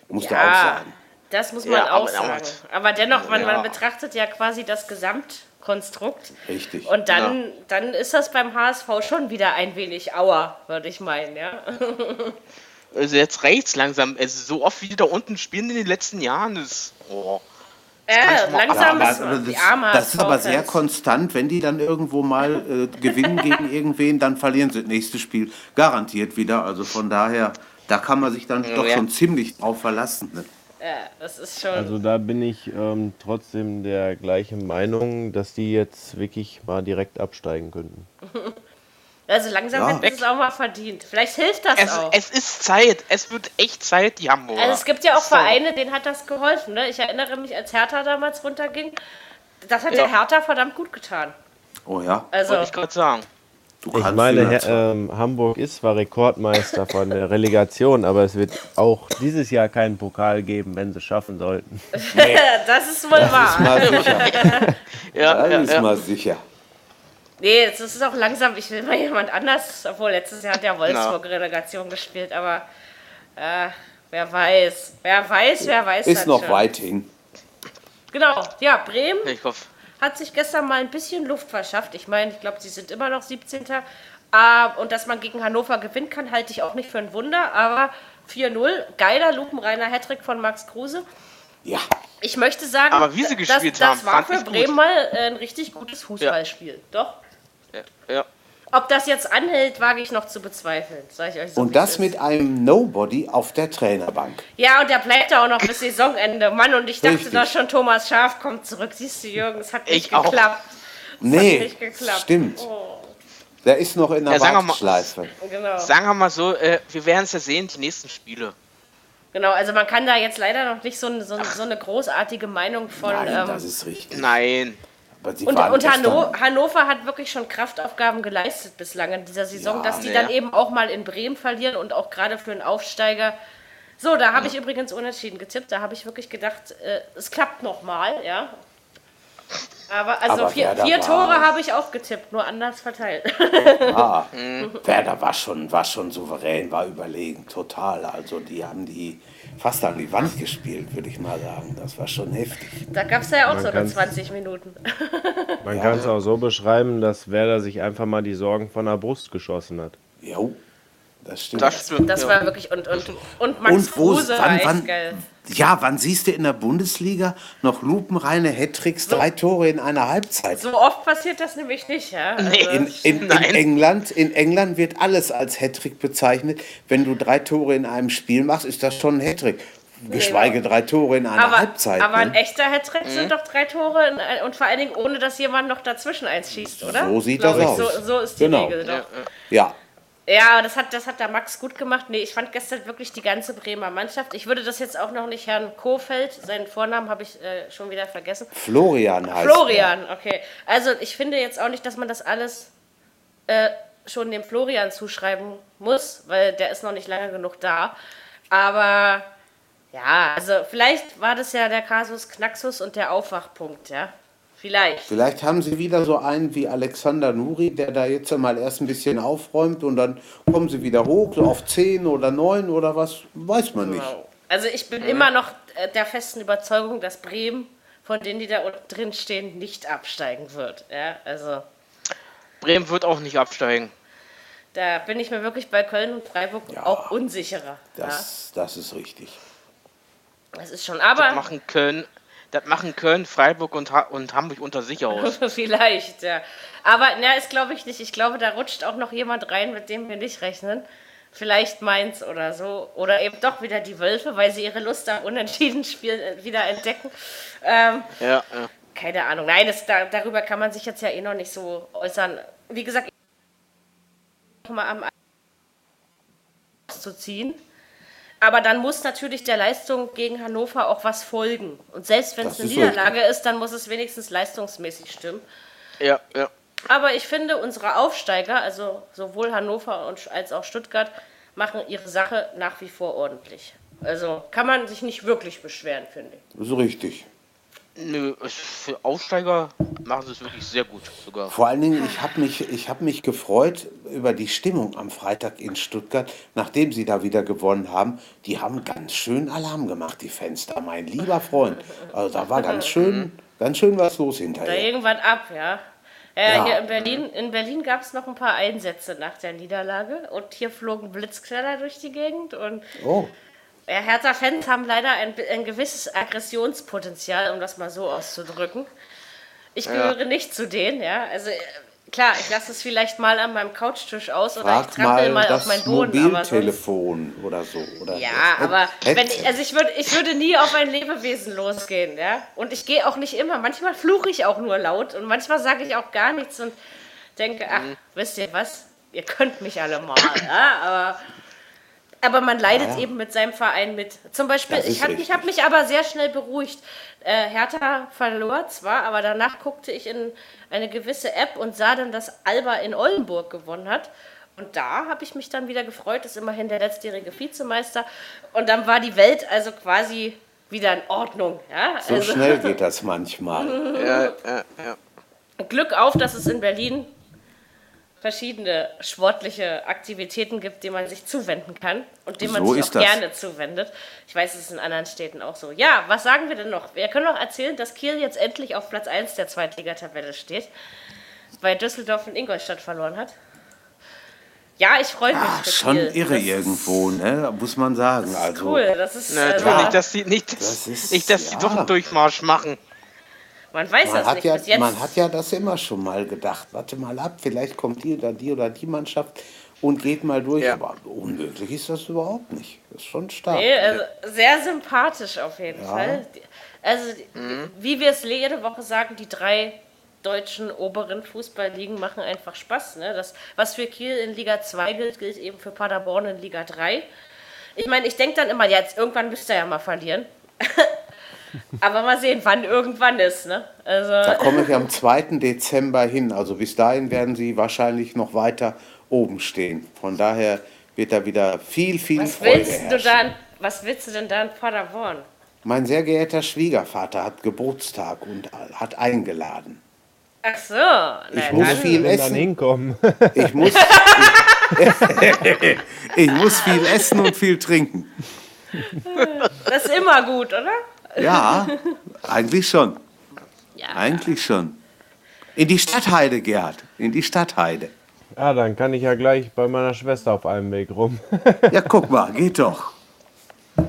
musst du auch ja, sagen. das muss man Ja, auch aber- aber- sagen. Aber dennoch, man, Ja. man betrachtet ja quasi das Gesamtkonstrukt. Richtig. Und dann, dann ist das beim HSV schon wieder ein wenig Auer, würde ich meinen, ja. Also jetzt reicht's langsam. Also so oft wie die da unten spielen in den letzten Jahren ist. Oh. Ja, mal- langsam aber ist aber die das, arme das ist aber sehr konstant. Wenn die dann irgendwo mal äh, gewinnen gegen irgendwen, dann verlieren sie das nächste Spiel garantiert wieder. Also von daher, da kann man sich dann doch ja. schon ziemlich drauf verlassen. Ne? Ja, das ist schon. Also da bin ich ähm, trotzdem der gleichen Meinung, dass die jetzt wirklich mal direkt absteigen könnten. Also langsam Ja. hätten sie es auch mal verdient. Vielleicht hilft das Es, auch. es ist Zeit. Es wird echt Zeit, die Hamburger. also es gibt ja auch So. Vereine, denen hat das geholfen. Ne? Ich erinnere mich, als Hertha damals runterging. Das hat Ja. der Hertha verdammt gut getan. Oh ja, Also, Wollte ich gerade sagen. du Ich meine, Her ähm, Hamburg ist zwar Rekordmeister von der Relegation, aber es wird auch dieses Jahr keinen Pokal geben, wenn sie es schaffen sollten. das ist wohl das ist wahr. mal sicher. Ja, Das ja, ist ja. mal sicher. Nee, es ist auch langsam, ich will mal jemand anders, obwohl letztes Jahr hat ja Wolfsburg Relegation gespielt, aber äh, wer weiß, wer weiß, wer weiß. Ist das noch schon. weit hin. Genau, ja, Bremen Ich hoffe. hat sich gestern mal ein bisschen Luft verschafft. Ich meine, ich glaube, sie sind immer noch 17. Ah, und dass man gegen Hannover gewinnen kann, halte ich auch nicht für ein Wunder, aber 4-0, geiler lupenreiner Hattrick von Max Kruse. Ja, Ich möchte sagen, Aber wie sie das, gespielt das haben, war fand für ich gut. Bremen mal ein richtig gutes Fußballspiel. Doch. Ja, ja. Ob das jetzt anhält, wage ich noch zu bezweifeln, sage ich euch so. und das ist. mit einem Nobody auf der Trainerbank. Ja, und der bleibt da auch noch bis Saisonende. Mann, und ich dachte Richtig. doch schon, Thomas Schaf kommt zurück. Siehst du, Jürgen, es hat nicht Ich auch. geklappt. Nee, nicht geklappt. stimmt. Oh, Der ist noch in der Ja, sagen wir mal- Warteschleife. genau. Sagen wir mal so, äh, wir werden es ja sehen, die nächsten Spiele. Genau, also man kann da jetzt leider noch nicht so, ein- so, so eine großartige Meinung von. Nein, ähm, das ist richtig. Nein. Und und Hanno Hannover hat wirklich schon Kraftaufgaben geleistet bislang in dieser Saison, Ja, dass die ne. dann eben auch mal in Bremen verlieren und auch gerade für einen Aufsteiger. So, da habe ich übrigens unentschieden getippt. Da habe ich wirklich gedacht, äh, es klappt nochmal, ja. Aber also Aber vier, vier Tore habe ich auch getippt, nur anders verteilt. Ah, Werder war schon, war schon souverän, war überlegen, total. Also die haben die fast an die Wand gespielt, würde ich mal sagen. Das war schon heftig. Da gab es ja auch Man so eine kann's- 20 Minuten. Man kann es auch so beschreiben, dass Werder sich einfach mal die Sorgen von der Brust geschossen hat. Jo, das stimmt. Das stimmt. Das ja. war wirklich und und und Max Und wo, Kruse war wann, echt wann, geil. Ja, wann siehst du in der Bundesliga noch lupenreine Hattricks, drei Tore in einer Halbzeit? So oft passiert das nämlich nicht, ja. Also, Nee. In, in, in. England, in England wird alles als Hattrick bezeichnet. Wenn du drei Tore in einem Spiel machst, ist das schon ein Hattrick. Geschweige drei Tore in einer aber, Halbzeit. aber ein ne? echter Hattrick sind doch drei Tore in, ein- und vor allen Dingen ohne, dass jemand noch dazwischen eins schießt, oder? So sieht Glaub das ich, aus. So, so ist die Genau. Regel doch. Ja, Ja, das hat, das hat der Max gut gemacht. Nee, ich fand gestern wirklich die ganze Bremer Mannschaft. Ich würde das jetzt auch noch nicht Herrn Kofeld, seinen Vornamen habe ich äh, schon wieder vergessen. Florian heißt Florian, okay. Also ich finde jetzt auch nicht, dass man das alles äh, schon dem Florian zuschreiben muss, weil der ist noch nicht lange genug da. Aber ja, also vielleicht war das ja der Kasus Knaxus und der Aufwachpunkt, ja. Vielleicht. Vielleicht haben sie wieder so einen wie Alexander Nuri, der da jetzt mal erst ein bisschen aufräumt und dann kommen sie wieder hoch, so auf 10 oder 9 oder was, weiß man nicht. Genau. Also ich bin immer noch äh, der festen Überzeugung, dass Bremen, von denen, die da unten drin stehen, nicht absteigen wird. Ja, also Bremen wird auch nicht absteigen. da bin ich mir wirklich bei Köln und Freiburg Ja. auch unsicherer. Das, das ist richtig. ja, das ist schon. Das Aber machen Köln, das machen Köln, Freiburg und, ha und Hamburg unter sich aus. vielleicht, ja. Aber na, ist glaube ich nicht. Ich glaube, da rutscht auch noch jemand rein, mit dem wir nicht rechnen. Vielleicht Mainz oder so. Oder eben doch wieder die Wölfe, weil sie ihre Lust am unentschieden Spiel äh, wieder entdecken. Ähm, Ja, ja. keine Ahnung. Nein, das, da, darüber kann man sich jetzt ja eh noch nicht so äußern. Wie gesagt, noch mal am zu ziehen. Aber dann muss natürlich der Leistung gegen Hannover auch was folgen. Und selbst wenn es eine ist Niederlage ist, dann muss es wenigstens leistungsmäßig stimmen. ja, ja. Aber ich finde, unsere Aufsteiger, also sowohl Hannover und, als auch Stuttgart, machen ihre Sache nach wie vor ordentlich. Also kann man sich nicht wirklich beschweren, finde ich. Das ist richtig. Nö, für Aufsteiger machen sie es wirklich sehr gut sogar. Vor allen Dingen, ich habe mich, ich hab mich gefreut über die Stimmung am Freitag in Stuttgart, nachdem sie da wieder gewonnen haben. Die haben ganz schön Alarm gemacht, die Fans da, mein lieber Freund. Also da war ganz schön, ganz schön was los Da hinterher. irgendwann ab, ja. Äh, Ja. Hier in Berlin, in Berlin gab es noch ein paar Einsätze nach der Niederlage und hier flogen Blitzknaller durch die Gegend und Oh, ja, Hertha-Fans haben leider ein, ein gewisses Aggressionspotenzial, um das mal so auszudrücken. Ich gehöre nicht zu denen, ja. Also äh, klar, ich lasse es vielleicht mal an meinem Couchtisch aus oder frag ich trampel mal mal, auf meinen Boden. Mobiltelefon oder so. Oder ja, das aber wenn ich, also ich würde, ich würde nie auf ein Lebewesen losgehen, ja. Und ich gehe auch nicht immer. Manchmal fluche ich auch nur laut und manchmal sage ich auch gar nichts und denke, ach, Mhm. wisst ihr was? Ihr könnt mich alle mal, ja. Aber aber man leidet Ja, eben mit seinem Verein mit. Zum Beispiel, ich habe hab mich aber sehr schnell beruhigt. Äh, Hertha verlor zwar, aber danach guckte ich in eine gewisse App und sah dann, dass Alba in Oldenburg gewonnen hat. Und da habe ich mich dann wieder gefreut, ist immerhin der letztjährige Vizemeister. Und dann war die Welt also quasi wieder in Ordnung. Ja? So also, schnell geht das manchmal. Ja, ja, ja. Glück auf, dass es in Berlin verschiedene sportliche Aktivitäten gibt, denen man sich zuwenden kann und denen man So sich ist auch das. gerne zuwendet. Ich weiß, es ist in anderen Städten auch so. Ja, was sagen wir denn noch? Wir können noch erzählen, dass Kiel jetzt endlich auf Platz 1 der Zweitligatabelle steht, weil Düsseldorf in Ingolstadt verloren hat. Ja, ich freue mich. Für schon Kiel. irre Das ist irgendwo, ne? muss man sagen. Also, Cool, das ist. Na, also, Ne, Nicht, dass die, nicht, dass, Das ist- nicht, dass ja. doch einen Durchmarsch machen. Man weiß Man das hat, nicht. ja, Bis jetzt. man hat ja das immer schon mal gedacht. Warte mal ab, vielleicht kommt die oder die oder die Mannschaft und geht mal durch. Ja. Aber unmöglich ist das überhaupt nicht. Das ist schon stark. Nee, also sehr sympathisch auf jeden Ja. Fall. Also, die- wie wir es jede Woche sagen, die drei deutschen oberen Fußballligen machen einfach Spaß. Ne? Das, was für Kiel in Liga 2 gilt, gilt eben für Paderborn in Liga 3. Ich meine, ich denke dann immer, jetzt irgendwann müsst ihr ja mal verlieren. Aber mal sehen, wann irgendwann ist. Ne? Also, Da komme ich am 2. Dezember hin. Also bis dahin werden sie wahrscheinlich noch weiter oben stehen. Von daher wird da wieder viel, viel was Freude willst, du herrschen. da, in- was willst du denn da in Paderborn? Mein sehr geehrter Schwiegervater hat Geburtstag und hat eingeladen. Ach so, na, Ich muss dann, viel dann essen. hinkommen. Ich muss, ich muss viel essen und viel trinken. das ist immer gut, oder? Ja, eigentlich schon. Ja. Eigentlich schon. In die Stadtheide, Gerhard. In die Stadtheide. Ja, dann kann ich ja gleich bei meiner Schwester auf einem Weg rum. Ja, guck mal, geht doch.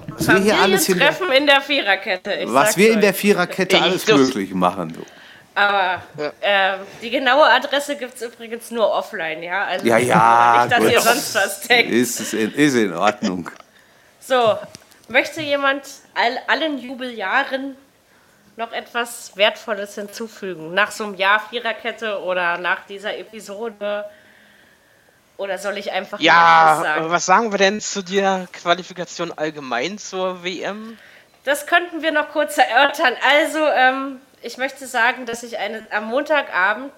Was wir hier alles in der, Familientreffen in der Viererkette. Ich was wir in euch. der Viererkette Ich alles möglich machen. Du. Aber ähm, die genaue Adresse gibt es übrigens nur offline, ja? Also Ja, ja, nicht, dass gut. ihr sonst was denkt. Ist, es in, ist in Ordnung. So, möchte jemand all, allen Jubeljahren noch etwas Wertvolles hinzufügen? Nach so einem Jahr Viererkette oder nach dieser Episode? Oder soll ich einfach Ja, was sagen? was sagen wir denn zu der Qualifikation allgemein zur WM? Das könnten wir noch kurz erörtern. Also, ähm, ich möchte sagen, dass ich eine, am Montagabend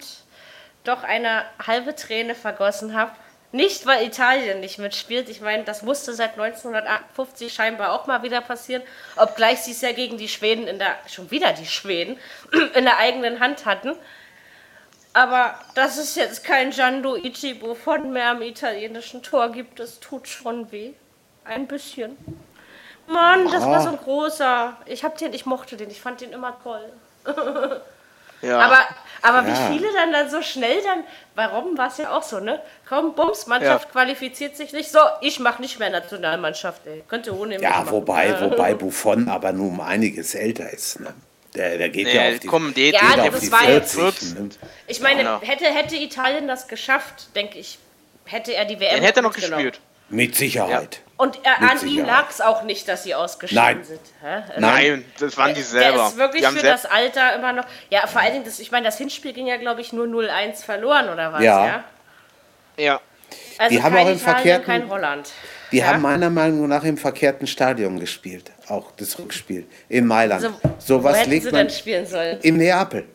doch eine halbe Träne vergossen habe. Nicht, weil Italien nicht mitspielt. Ich meine, das musste seit 1958 scheinbar auch mal wieder passieren. Obgleich sie es ja gegen die Schweden in der, schon wieder die Schweden, in der eigenen Hand hatten. Aber dass es jetzt kein Gianluigi Ichibo von mehr am italienischen Tor gibt, das tut schon weh. Ein bisschen. Mann, das war so ein großer. Ich hab den, ich mochte den, ich fand den immer toll. Ja. Aber, aber Ja. wie viele dann dann so schnell dann, bei Robben war es ja auch so, ne? Komm, Bums, Mannschaft Ja. qualifiziert sich nicht. So, ich mach nicht mehr Nationalmannschaft, ey. Könnte ohne mich Ja, machen. wobei, wobei Buffon aber nun um einiges älter ist. Ne? Der, der geht Nee, ja auf die, komm, die, Ja, geht die, auf das die war jetzt 40. Ne? Ich meine, Genau. hätte, hätte Italien das geschafft, denke ich, hätte er die WM den hätte er noch gespielt. Mit Sicherheit. Und äh, Mit an ihm lag es auch nicht, dass sie ausgeschieden Nein. sind. Hä? Also, Nein, das waren die selber. Der ist wirklich die für das Alter immer noch. Ja, vor allen Dingen, das, ich meine, das Hinspiel ging ja, glaube ich, nur 0-1 verloren oder was, Ja. ja? ja. Also Die haben kein auch im Italien, verkehrten- kein Holland. Die ja? haben meiner Meinung nach im verkehrten Stadion gespielt. Auch das Rückspiel in Mailand. also, wo sowas hätten legt sie man denn spielen sollen? in Neapel.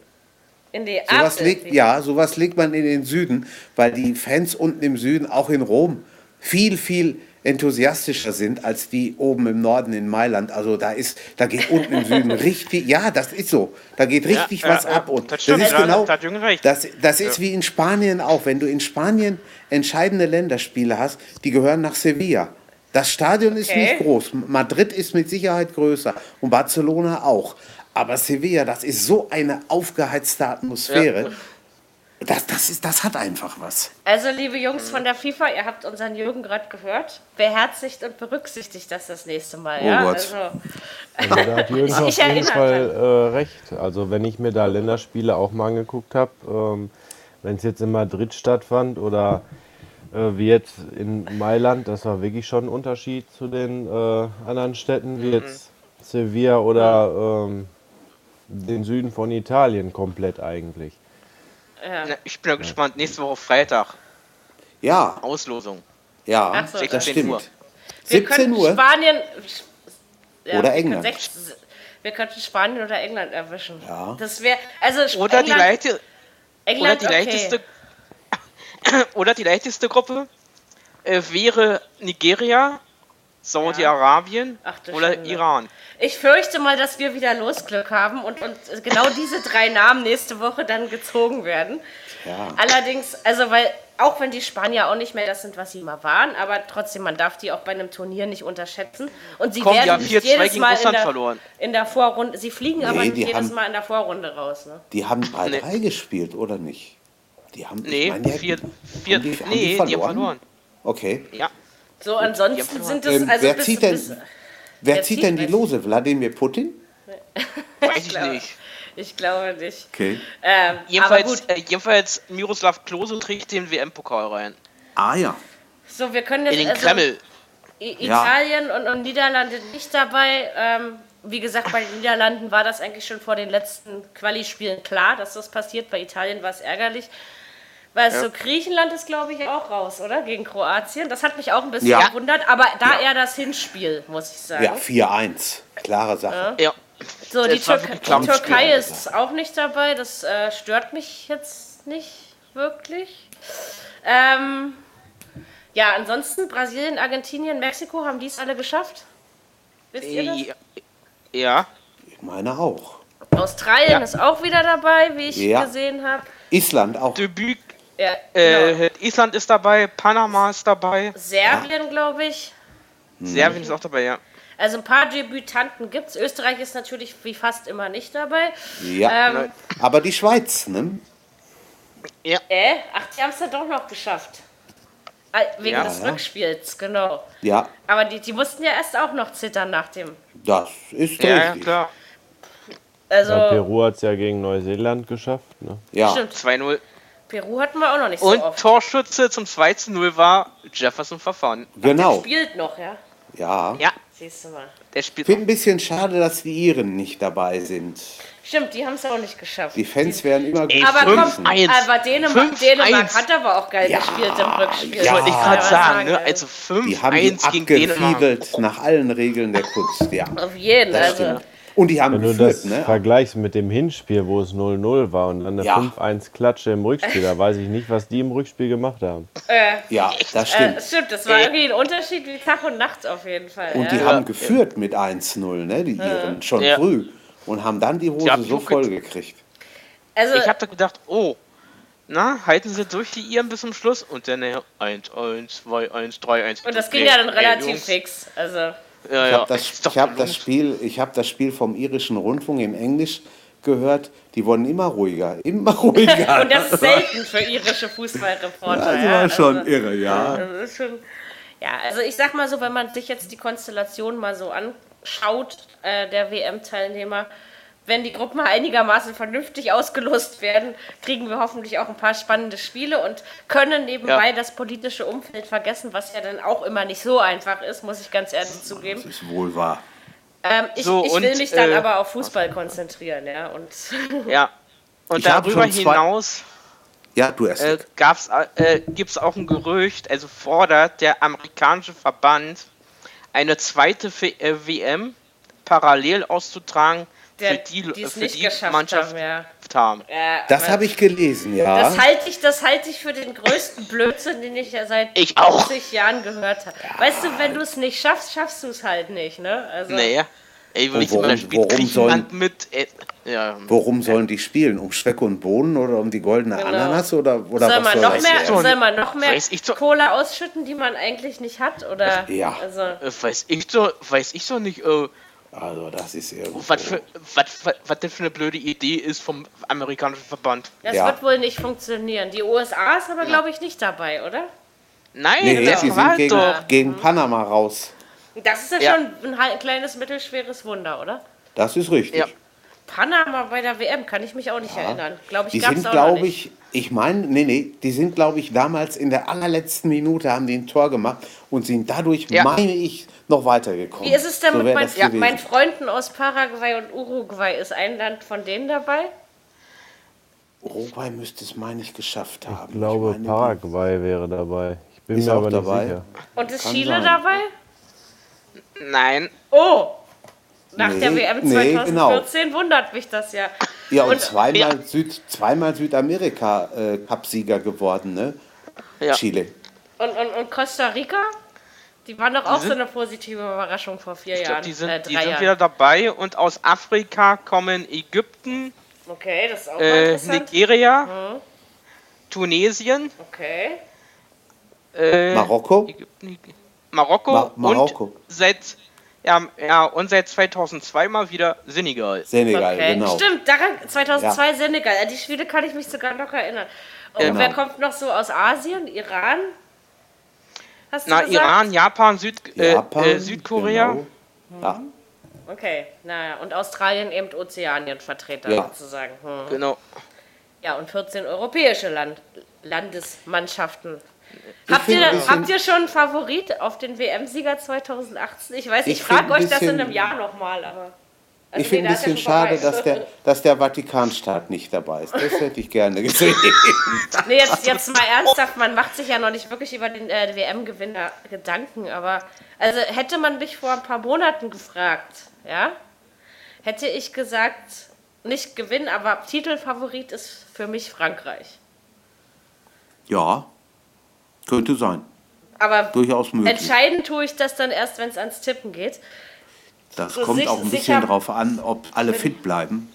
In die Sowas legt, ja, sowas legt man in den Süden, weil die Fans unten im Süden, auch in Rom, viel, viel enthusiastischer sind als die oben im Norden in Mailand. Also da ist, da geht unten im Süden richtig, ja, das ist so. Da geht richtig ja, was ja, ab. Und das das, ist genau, das, das ist wie in Spanien auch. Wenn du in Spanien entscheidende Länderspiele hast, die gehören nach Sevilla. Das Stadion ist Okay. nicht groß. Madrid ist mit Sicherheit größer und Barcelona auch. Aber Sevilla, das ist so eine aufgeheizte Atmosphäre. Das, das, ist, das hat einfach was. Also, liebe Jungs von der FIFA, ihr habt unseren Jürgen gerade gehört. Beherzigt und berücksichtigt das das nächste Mal. Oh ja? Gott. Also, Also da hat Jürgen Ich auf jeden Fall äh, recht. Also wenn ich mir da Länderspiele auch mal angeguckt habe, ähm, wenn es jetzt in Madrid stattfand oder äh, wie jetzt in Mailand, das war wirklich schon ein Unterschied zu den äh, anderen Städten, wie jetzt Sevilla oder ähm, den Süden von Italien komplett eigentlich. Ja. Na, Ich bin ja gespannt. Nächste Woche Freitag. Ja, Auslosung. ja, so, das 16 stimmt. Uhr. Wir 17 könnten Uhr. Spanien. Ja, Oder wir England. können sechs- Wir könnten Spanien oder England erwischen. Ja. Das wäre. Also, Sp- Oder die, England, leichte, oder England, die okay. leichteste oder die leichteste Gruppe äh, wäre Nigeria, Saudi-Arabien du oder Schande. Iran. Ich fürchte mal, dass wir wieder Losglück haben und, und genau diese drei Namen nächste Woche dann gezogen werden. Ja. Allerdings, also weil auch wenn die Spanier auch nicht mehr das sind, was sie mal waren, aber trotzdem, man darf die auch bei einem Turnier nicht unterschätzen. Und sie Komm, die werden haben nicht 4-2 jedes Mal in der, verloren. in der Vorrunde, sie fliegen aber Nee, nicht die jedes haben- Mal in der Vorrunde raus. Ne? Die haben 3-3 gespielt, oder nicht? Die haben, ich Nee, meine, die hätten- vier, vier, haben die, haben nee, die haben verloren. Okay. Ja. So, ansonsten sind Ähm, es, also wer bis, zieht denn- bis, Wer Wer zieht denn die? Lose? Wladimir Putin? Weiß ich glaube- nicht. ich glaube nicht. Okay. Ähm, aber Jedenfalls, gut, äh, jedenfalls Miroslav Klose trägt den WM-Pokal rein. Ah ja. so, wir können In jetzt den also, Kreml. I- Ja. Italien und, und Niederlande nicht dabei. Ähm, wie gesagt, bei den Niederlanden war das eigentlich schon vor den letzten Quali-Spielen klar, dass das passiert. Bei Italien war es ärgerlich. Weil so Griechenland ist, glaube ich, auch raus, oder? Gegen Kroatien. Das hat mich auch ein bisschen Ja. gewundert, aber da Ja. eher das Hinspiel, muss ich sagen. Ja, 4-1. Klare Sache. Ja. So, die, wirklich klar. die Türkei ist auch nicht dabei. Das äh, stört mich jetzt nicht wirklich. Ähm, ja, ansonsten Brasilien, Argentinien, Mexiko, haben die es alle geschafft? Wisst ihr das? Ja. ja. Ich meine auch. Australien Ja. ist auch wieder dabei, wie ich Ja. gesehen habe. Island auch. Debüt. Ja, genau. Äh, Island ist dabei, Panama ist dabei, Serbien, glaube ich. Serbien ist auch dabei, ja. Also ein paar Debütanten gibt es. Österreich ist natürlich wie fast immer nicht dabei. Ja. Ähm, Aber die Schweiz, ne? Ja. äh, ach, die haben es dann doch noch geschafft. Ah, Wegen Ja. des Ja. Rückspiels, genau. Ja, Aber die, die mussten ja erst auch noch zittern nach dem. das ist Ja, ja, richtig. klar. Also, Ja, Peru hat es ja gegen Neuseeland geschafft. Ne? Ja, stimmt. 2-0. Peru hatten wir auch noch nicht Und so oft. Torschütze zum 2-0 war Jefferson Verfahren. genau. Spielt noch, ja? Ja. Ja, Siehst du mal. der spielt. Finde ein bisschen schade, dass die Iren nicht dabei sind. Stimmt, die haben es auch nicht geschafft. Die Fans wären immer gut aber komm, gewesen. 5-1. aber Dänemark, 5-1. Dänemark hat aber auch geil Ja, gespielt im Rückspiel. ja. Wollte ich gerade sagen, ne? Also Die haben die 5-1 gegen Dänemark. abgefiedelt nach allen Regeln der Kunst. Ja, Auf jeden, das also. Und die haben Wenn du geführt, das ne? vergleichst mit dem Hinspiel, wo es 0-0 war und dann eine Ja. 5-1-Klatsche im Rückspiel, da weiß ich nicht, was die im Rückspiel gemacht haben. Äh, Ja, das äh, stimmt. stimmt, das war Ey. irgendwie ein Unterschied wie Tag und Nacht auf jeden Fall. Und die ja. haben geführt mit 1-0, ne? Die Iren, schon Ja. früh. Und haben dann die Hose so voll gekriegt. also, Ich habe da gedacht, oh, na, halten sie durch die Iren bis zum Schluss und dann äh, 1-1, 2-1, 3-1. und das ging ja dann relativ Jungs. fix. Also, Ja, Ich ja. habe das, ich hab das. Spiel, ich hab das Spiel vom irischen Rundfunk im Englisch gehört. Die wurden immer ruhiger, immer ruhiger. und das ist selten für irische Fußballreporter. das ja, war schon also, irre, ja. Das ist schon, ja, also ich sag mal so, wenn man sich jetzt die Konstellation mal so anschaut, äh, der WM-Teilnehmer, wenn die Gruppen einigermaßen vernünftig ausgelost werden, kriegen wir hoffentlich auch ein paar spannende Spiele und können nebenbei Ja. das politische Umfeld vergessen, was ja dann auch immer nicht so einfach ist, muss ich ganz ehrlich zugeben. Das ist wohl wahr. Ähm, ich, So, ich will und, mich dann äh, aber auf Fußball konzentrieren, ja. Und Ja. Und Ich darüber hinaus Ja, du erst. äh, gab's, äh, gibt es auch ein Gerücht, also fordert der amerikanische Verband eine zweite äh, WM parallel auszutragen, der, für die, die es für nicht die geschafft Mannschaft haben, ja. haben. Ja, das aber- habe ich gelesen, ja. Das halte ich, das halte ich für den größten Blödsinn, den ich ja seit Ich auch. 50 Jahren gehört habe. Weißt du, wenn du es nicht schaffst, schaffst du es halt nicht, ne? Also, Naja. Ey, wenn ich worum Griechenland sollen- mit. Äh, ja, Worum sollen die spielen? Um Speck und Bohnen oder um die goldene Genau. Ananas? Oder, oder soll was man soll noch das mehr, soll man noch mehr doch- Cola ausschütten, die man eigentlich nicht hat? Oder Ja. also, äh, weiß ich so, weiß ich so nicht, äh, Also, das ist irgendwo. was, für, was, was, was denn für eine blöde Idee ist vom amerikanischen Verband. das Ja. wird wohl nicht funktionieren. Die USA ist aber, glaube ich, nicht dabei, oder? Nein, Nee, das die war sind gegen, doch. gegen Panama raus. Das ist ja, Ja. schon ein kleines, mittelschweres Wunder, oder? Das ist richtig. Ja. Panama bei der WM kann ich mich auch nicht erinnern. Glaube ich, Die sind, glaube nicht. ich, ich meine, nee, nee, die sind, glaube ich, damals in der allerletzten Minute haben die ein Tor gemacht und sind dadurch, Ja. meine ich, noch weitergekommen. Wie ist es denn So mit mein, gewesen. meinen Freunden aus Paraguay und Uruguay? Ist ein Land von denen dabei? Uruguay müsste es, meine ich, geschafft haben. Ich glaube, meine, die- Paraguay wäre dabei. Ich bin Ist mir auch aber nicht dabei. sicher. Und ist Kann Chile sein. dabei? Nein, Oh! Nach Nee, der WM nee, 2014 wundert mich das ja. Ja, und, Und- zweimal, Ja. Süd, zweimal Südamerika äh, Cupsieger geworden, ne? Ja. Chile. Und, und, und Costa Rica? Die waren doch auch sind- so eine positive Überraschung vor vier Jahren. glaub, die sind, äh, die sind Jahren. wieder dabei und aus Afrika kommen Ägypten, Okay, das ist auch mal äh, interessant. Nigeria, Tunesien, Okay. äh, Marokko? Ägypten, Marokko, Ma- Marokko. und seit ja, ja und seit 2002 mal wieder Senegal. Senegal, okay. genau. Stimmt, daran 2002 Senegal. An die Spiele kann ich mich sogar noch erinnern. Und Genau. wer kommt noch so aus Asien? Iran? Hast du Na, gesagt? Iran, Japan, Süd, äh, Japan, äh, Südkorea. Genau. Ja, Okay, naja. Und Australien eben Ozeanien-Vertreter Ja. sozusagen. Hm. Genau. Ja, und 14 europäische Land Landesmannschaften. Habt ihr, bisschen- habt ihr schon einen Favorit auf den WM-Sieger 2018? Ich weiß, ich, Ich frage euch das in bisschen- einem Jahr nochmal, aber. Also ich finde ein bisschen schon schade, dass der, dass der Vatikanstaat nicht dabei ist. Das hätte ich gerne gesehen. Nee, jetzt, jetzt mal ernsthaft, man macht sich ja noch nicht wirklich über den äh, WM-Gewinner Gedanken, aber also hätte man mich vor ein paar Monaten gefragt, ja, hätte ich gesagt, nicht Gewinn, aber Titelfavorit ist für mich Frankreich. Ja, könnte sein. Aber Durchaus möglich. entscheiden tue ich das dann erst, wenn es ans Tippen geht. Das so kommt sich- auch ein bisschen drauf an, ob alle fit bleiben.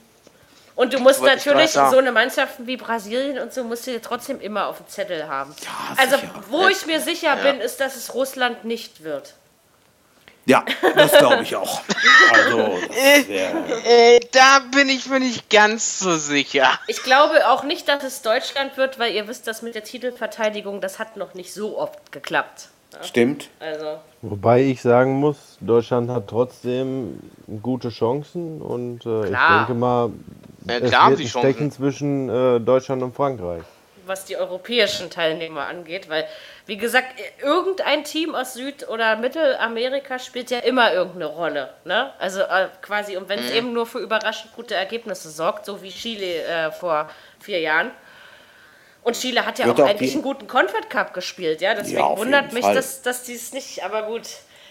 Und du musst ich natürlich so eine Mannschaft wie Brasilien und so musst du dir trotzdem immer auf dem Zettel haben. Ja, also, sicher. wo ich mir sicher bin, ist, dass es Russland nicht wird. Ja, das glaube ich auch. Also, Äh, da bin ich mir nicht ganz so sicher. Ich glaube auch nicht, dass es Deutschland wird, weil ihr wisst, das mit der Titelverteidigung, das hat noch nicht so oft geklappt. stimmt. Also, Wobei ich sagen muss, Deutschland hat trotzdem gute Chancen und äh, ich denke mal, Ja, es klar haben wird ein Stechen zwischen äh, Deutschland und Frankreich. Was die europäischen Teilnehmer angeht, weil, wie gesagt, irgendein Team aus Süd- oder Mittelamerika spielt ja immer irgendeine Rolle. Ne? Also äh, quasi, und wenn es eben nur für überraschend gute Ergebnisse sorgt, so wie Chile äh, vor vier Jahren. Und Chile hat ja auch auch eigentlich die- einen guten Confed Cup gespielt, ja. Deswegen Ja, wundert mich, Fall. dass, dass die es nicht, aber gut.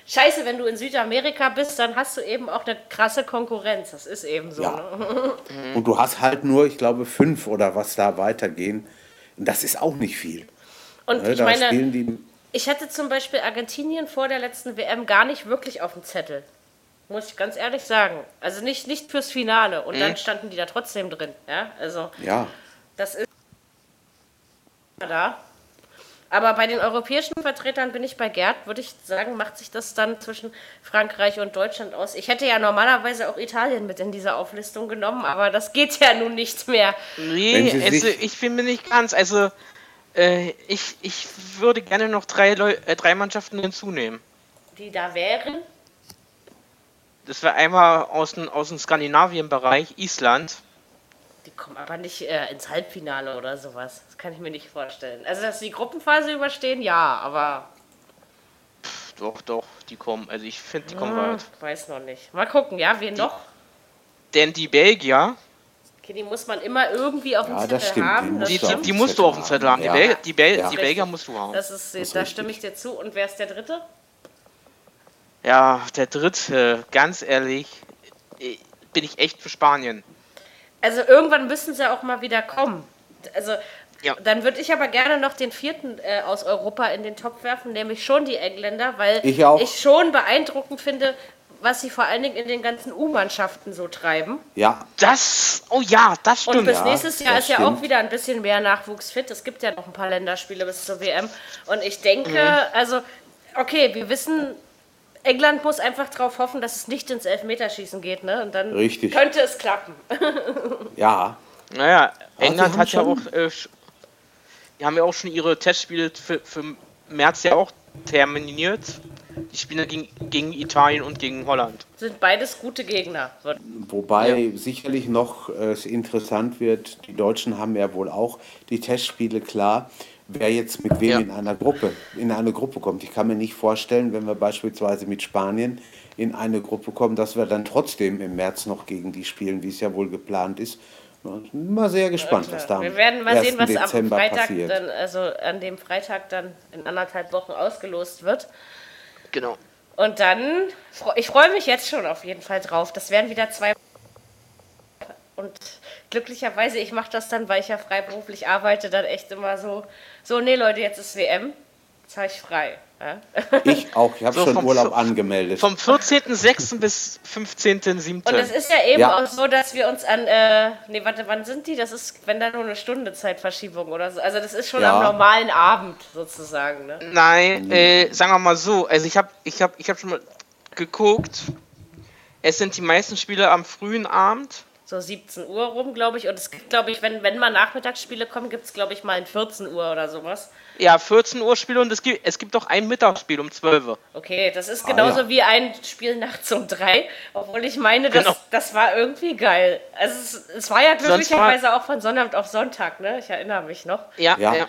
Scheiße, wenn du in Südamerika bist, dann hast du eben auch eine krasse Konkurrenz. Das ist eben so. Ja. Ne? Und du hast halt nur, ich glaube, fünf oder was da weitergehen. Das ist auch nicht viel. Und Ne, ich meine. Ich hatte zum Beispiel Argentinien vor der letzten WM gar nicht wirklich auf dem Zettel. Muss ich ganz ehrlich sagen. Also nicht, nicht fürs Finale. Und dann standen die da trotzdem drin. Ja, also Ja, das ist da. Aber bei den europäischen Vertretern bin ich bei Gerd, würde ich sagen, macht sich das dann zwischen Frankreich und Deutschland aus. Ich hätte ja normalerweise auch Italien mit in diese Auflistung genommen, aber das geht ja nun nicht mehr. Nee, also ich bin mir nicht ganz. Also äh, ich, ich würde gerne noch drei, Leu äh, drei Mannschaften hinzunehmen. Die da wären. Das wäre einmal aus dem, aus dem Skandinavien-Bereich, Island. Die kommen aber nicht äh, ins Halbfinale oder sowas. Das kann ich mir nicht vorstellen. Also, dass sie die Gruppenphase überstehen, ja, aber Doch, doch, die kommen. Also ich finde, die kommen hm, weit. weiß noch nicht. Mal gucken, ja, wen noch? Denn die Belgier, Okay, die muss man immer irgendwie auf dem Ja, Zettel das stimmt, haben. die Das, die, musst du die, auf die dem musst du Zettel auf dem Zettel haben. haben. Die, Ja. Bel die, Bel Ja. die Belgier musst du haben. das ist, ist da richtig. stimme ich dir zu. Und wer ist der dritte? Ja, der dritte, ganz ehrlich, bin ich echt für Spanien. Also irgendwann müssen sie auch mal wieder kommen. Also Ja. dann würde ich aber gerne noch den vierten äh, aus Europa in den Topf werfen, nämlich schon die Engländer, weil Ich auch. schon beeindruckend finde, was sie vor allen Dingen in den ganzen U-Mannschaften so treiben. ja, Das, oh ja, das Und stimmt. bis Ja, nächstes Jahr das ist ja auch stimmt. wieder ein bisschen mehr Nachwuchs fit. Es gibt ja noch ein paar Länderspiele bis zur WM. Und ich denke, also, okay, wir wissen, England muss einfach darauf hoffen, dass es nicht ins Elfmeterschießen geht, ne? Und dann Richtig. könnte es klappen. ja. Naja, England haben hat ja auch, schon- äh, die haben ja auch schon ihre Testspiele für, für März ja auch terminiert. Die spielen gegen, gegen Italien und gegen Holland. Sind beides gute Gegner. Wobei sicherlich noch äh, es interessant wird, die Deutschen haben ja wohl auch die Testspiele klar, wer jetzt mit wem Ja. in einer Gruppe, in eine Gruppe kommt. Ich kann mir nicht vorstellen, wenn wir beispielsweise mit Spanien in eine Gruppe kommen, dass wir dann trotzdem im März noch gegen die spielen, wie es ja wohl geplant ist. Mal sehr gespannt, was da am Wir werden mal 1. sehen, was am Dezember Freitag passiert. dann, also an dem Freitag dann in anderthalb Wochen ausgelost wird. Genau. Und dann, ich freue mich jetzt schon auf jeden Fall drauf. Das werden wieder zwei. Und glücklicherweise, ich mache das dann, weil ich ja freiberuflich arbeite, dann echt immer so, so, nee Leute, jetzt ist WM. Jetzt habe ich frei. Ja? Ich auch, ich habe So, schon vom- Urlaub angemeldet. Vom 14.06. bis 15.07. Und es ist ja eben Ja. auch so, dass wir uns an, äh, nee, warte, wann sind die? Das ist, wenn da nur eine Stunde Zeitverschiebung oder so. Also das ist schon Ja. am normalen Abend sozusagen, ne? Nein, äh, sagen wir mal so. Also ich habe ich hab, ich hab schon mal geguckt. Es sind die meisten Spiele am frühen Abend. So 17 Uhr rum, glaube ich. Und es gibt, glaube ich, wenn, wenn mal Nachmittagsspiele kommen, gibt es, glaube ich, mal ein 14 Uhr oder sowas. Ja, 14 Uhr Spiele und es gibt, es gibt auch ein Mittagsspiel um 12 Uhr. Okay, das ist Ah, genauso ja. wie ein Spiel nachts um drei, obwohl ich meine, das, Genau. das war irgendwie geil. Also es, es war ja glücklicherweise auch von Sonntag auf Sonntag, ne? Ich erinnere mich noch. Ja, Ja. ja.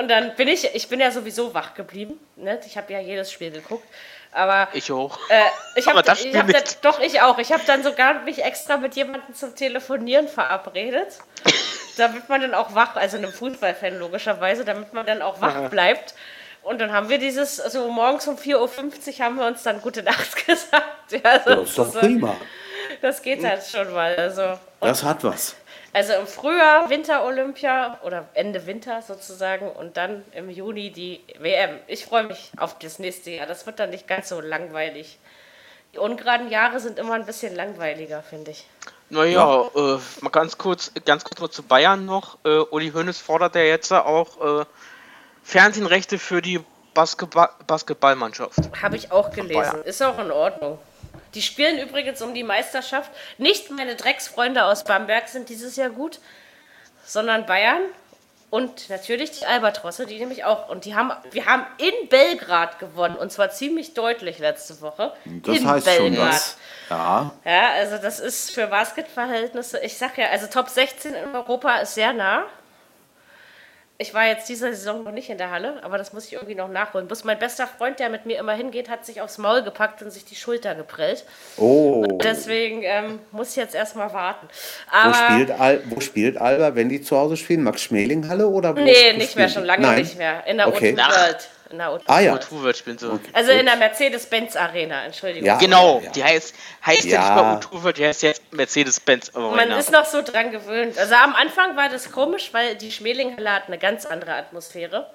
Und dann bin ich, ich bin ja sowieso wach geblieben, ne? Ich habe ja jedes Spiel geguckt. Aber Ich auch. äh, ich habe Aber das ich hab nicht. dann, doch ich auch. Ich habe dann sogar mich extra mit jemandem zum Telefonieren verabredet, damit man dann auch wach, also einem Fußballfan logischerweise, damit man dann auch wach bleibt. Und dann haben wir dieses, also morgens um 4.50 Uhr haben wir uns dann gute Nacht gesagt. Ja, Das ist doch prima. Das geht halt schon mal. Also, Das hat was. Also im Frühjahr Winter-Olympia oder Ende Winter sozusagen und dann im Juni die WM. Ich freue mich auf das nächste Jahr. Das wird dann nicht ganz so langweilig. Die ungeraden Jahre sind immer ein bisschen langweiliger, finde ich. Naja, äh, mal ganz kurz, ganz kurz mal zu Bayern noch. Äh, Uli Hoeneß fordert ja jetzt auch äh, Fernsehrechte für die Basketball Basketballmannschaft. Habe ich auch gelesen. Ist auch in Ordnung. Die spielen übrigens um die Meisterschaft. Nicht meine Drecksfreunde aus Bamberg sind dieses Jahr gut, sondern Bayern und natürlich die Albatrosse, die nämlich auch. Und die haben, wir haben in Belgrad gewonnen und zwar ziemlich deutlich letzte Woche. Das in heißt schon was. Ja, Ja, also das ist für Basketverhältnisse, ich sag ja, also Top 16 in Europa ist sehr nah. Ich war jetzt diese Saison noch nicht in der Halle, aber das muss ich irgendwie noch nachholen. Bloß mein bester Freund, der mit mir immer hingeht, hat sich aufs Maul gepackt und sich die Schulter geprellt. oh. Deswegen ähm, muss ich jetzt erstmal warten. Wo Aber spielt, Al wo spielt Alba, wenn die zu Hause spielen? Max Schmeling Halle oder wo? nee, wo nicht mehr, schon lange Nein. nicht mehr. In der Okay. O2 World. In der O2 Ah ja. Tuvet spielen so. Also in der Mercedes-Benz Arena, Entschuldigung. Ja. Genau, ja. die heißt, heißt ja, Ja. nicht mehr U2, die heißt jetzt Mercedes-Benz Man Arena. ist noch so dran gewöhnt. Also am Anfang war das komisch, weil die Schmelinghalle hat eine ganz andere Atmosphäre.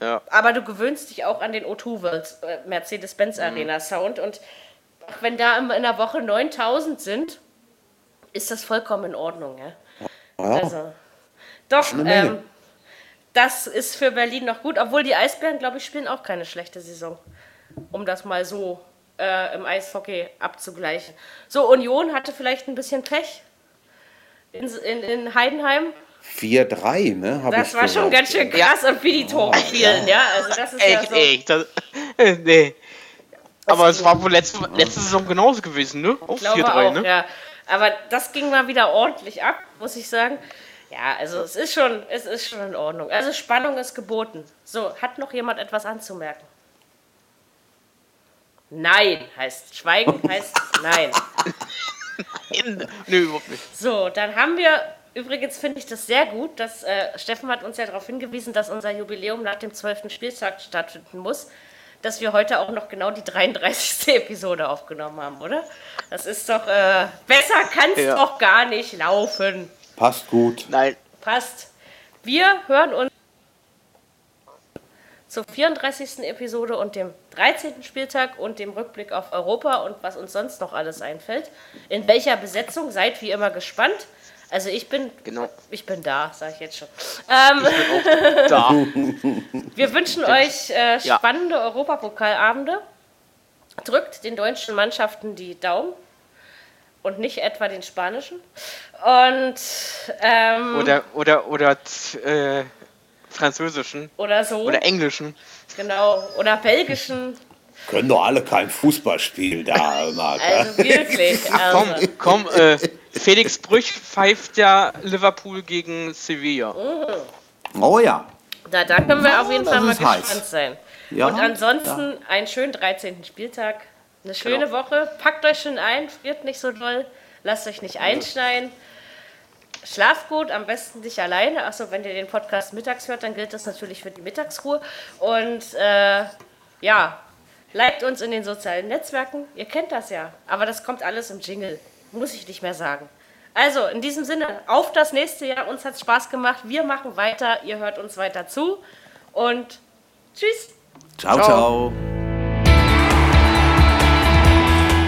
Ja. Aber du gewöhnst dich auch an den O2 World äh, Mhm. Mercedes-Benz Arena Sound. Und auch wenn da in der Woche 9000 sind, ist das vollkommen in Ordnung. Ja? Ja. Also, doch, ähm, das ist für Berlin noch gut, obwohl die Eisbären, glaube ich, spielen auch keine schlechte Saison. Um das mal so äh, im Eishockey abzugleichen. So, Union hatte vielleicht ein bisschen Pech in, in, in Heidenheim. 4-3, ne? hab Das ich war schon ganz schön krass und wie die Tore fielen, ja. Also das ist ja Echt, so. echt. Das, nee. Aber es war wohl letzte, letzte Saison genauso gewesen, ne? Auch glaube 4-3, auch, ne? ja. Aber das ging mal wieder ordentlich ab, muss ich sagen. Ja, also es ist schon, es ist schon in Ordnung. Also Spannung ist geboten. So, hat noch jemand etwas anzumerken? Nein heißt Schweigen heißt Nein. In, nö, überhaupt nicht. So, dann haben wir, übrigens finde ich das sehr gut, dass äh, Steffen hat uns ja darauf hingewiesen, dass unser Jubiläum nach dem 12. Spieltag stattfinden muss, dass wir heute auch noch genau die 33. Episode aufgenommen haben, oder? Das ist doch, äh, besser kann es Ja. doch gar nicht laufen. Passt gut. Nein. Passt. Wir hören uns zur 34. Episode und dem 13. Spieltag und dem Rückblick auf Europa und was uns sonst noch alles einfällt. In welcher Besetzung seid wie immer gespannt. Also ich bin, Genau. ich bin da, sage ich jetzt schon. Ähm, Da. wir wünschen euch äh, Ja. spannende Europapokalabende. Drückt den deutschen Mannschaften die Daumen und nicht etwa den spanischen. Und ähm, Oder, oder, oder, äh, französischen. oder so. Oder englischen. Genau, oder belgischen. Können doch alle kein Fußball spielen da, Marc. Also wirklich. Komm, Also, komm, äh, Felix Brüch pfeift ja Liverpool gegen Sevilla. Oh ja. da, da können wir auf jeden Fall mal ist heiß. gespannt sein. Ja, Und ansonsten einen schönen 13. Spieltag. Eine schöne Genau. Woche. Packt euch schön ein, friert nicht so doll. Lasst euch nicht einschneien. Schlaft gut, am besten nicht alleine. Achso, wenn ihr den Podcast mittags hört, dann gilt das natürlich für die Mittagsruhe. Und äh, ja, liked uns in den sozialen Netzwerken. Ihr kennt das ja. Aber das kommt alles im Jingle. Muss ich nicht mehr sagen. Also, in diesem Sinne, auf das nächste Jahr. Uns hat Spaß gemacht. Wir machen weiter. Ihr hört uns weiter zu. Und tschüss. Ciao, ciao.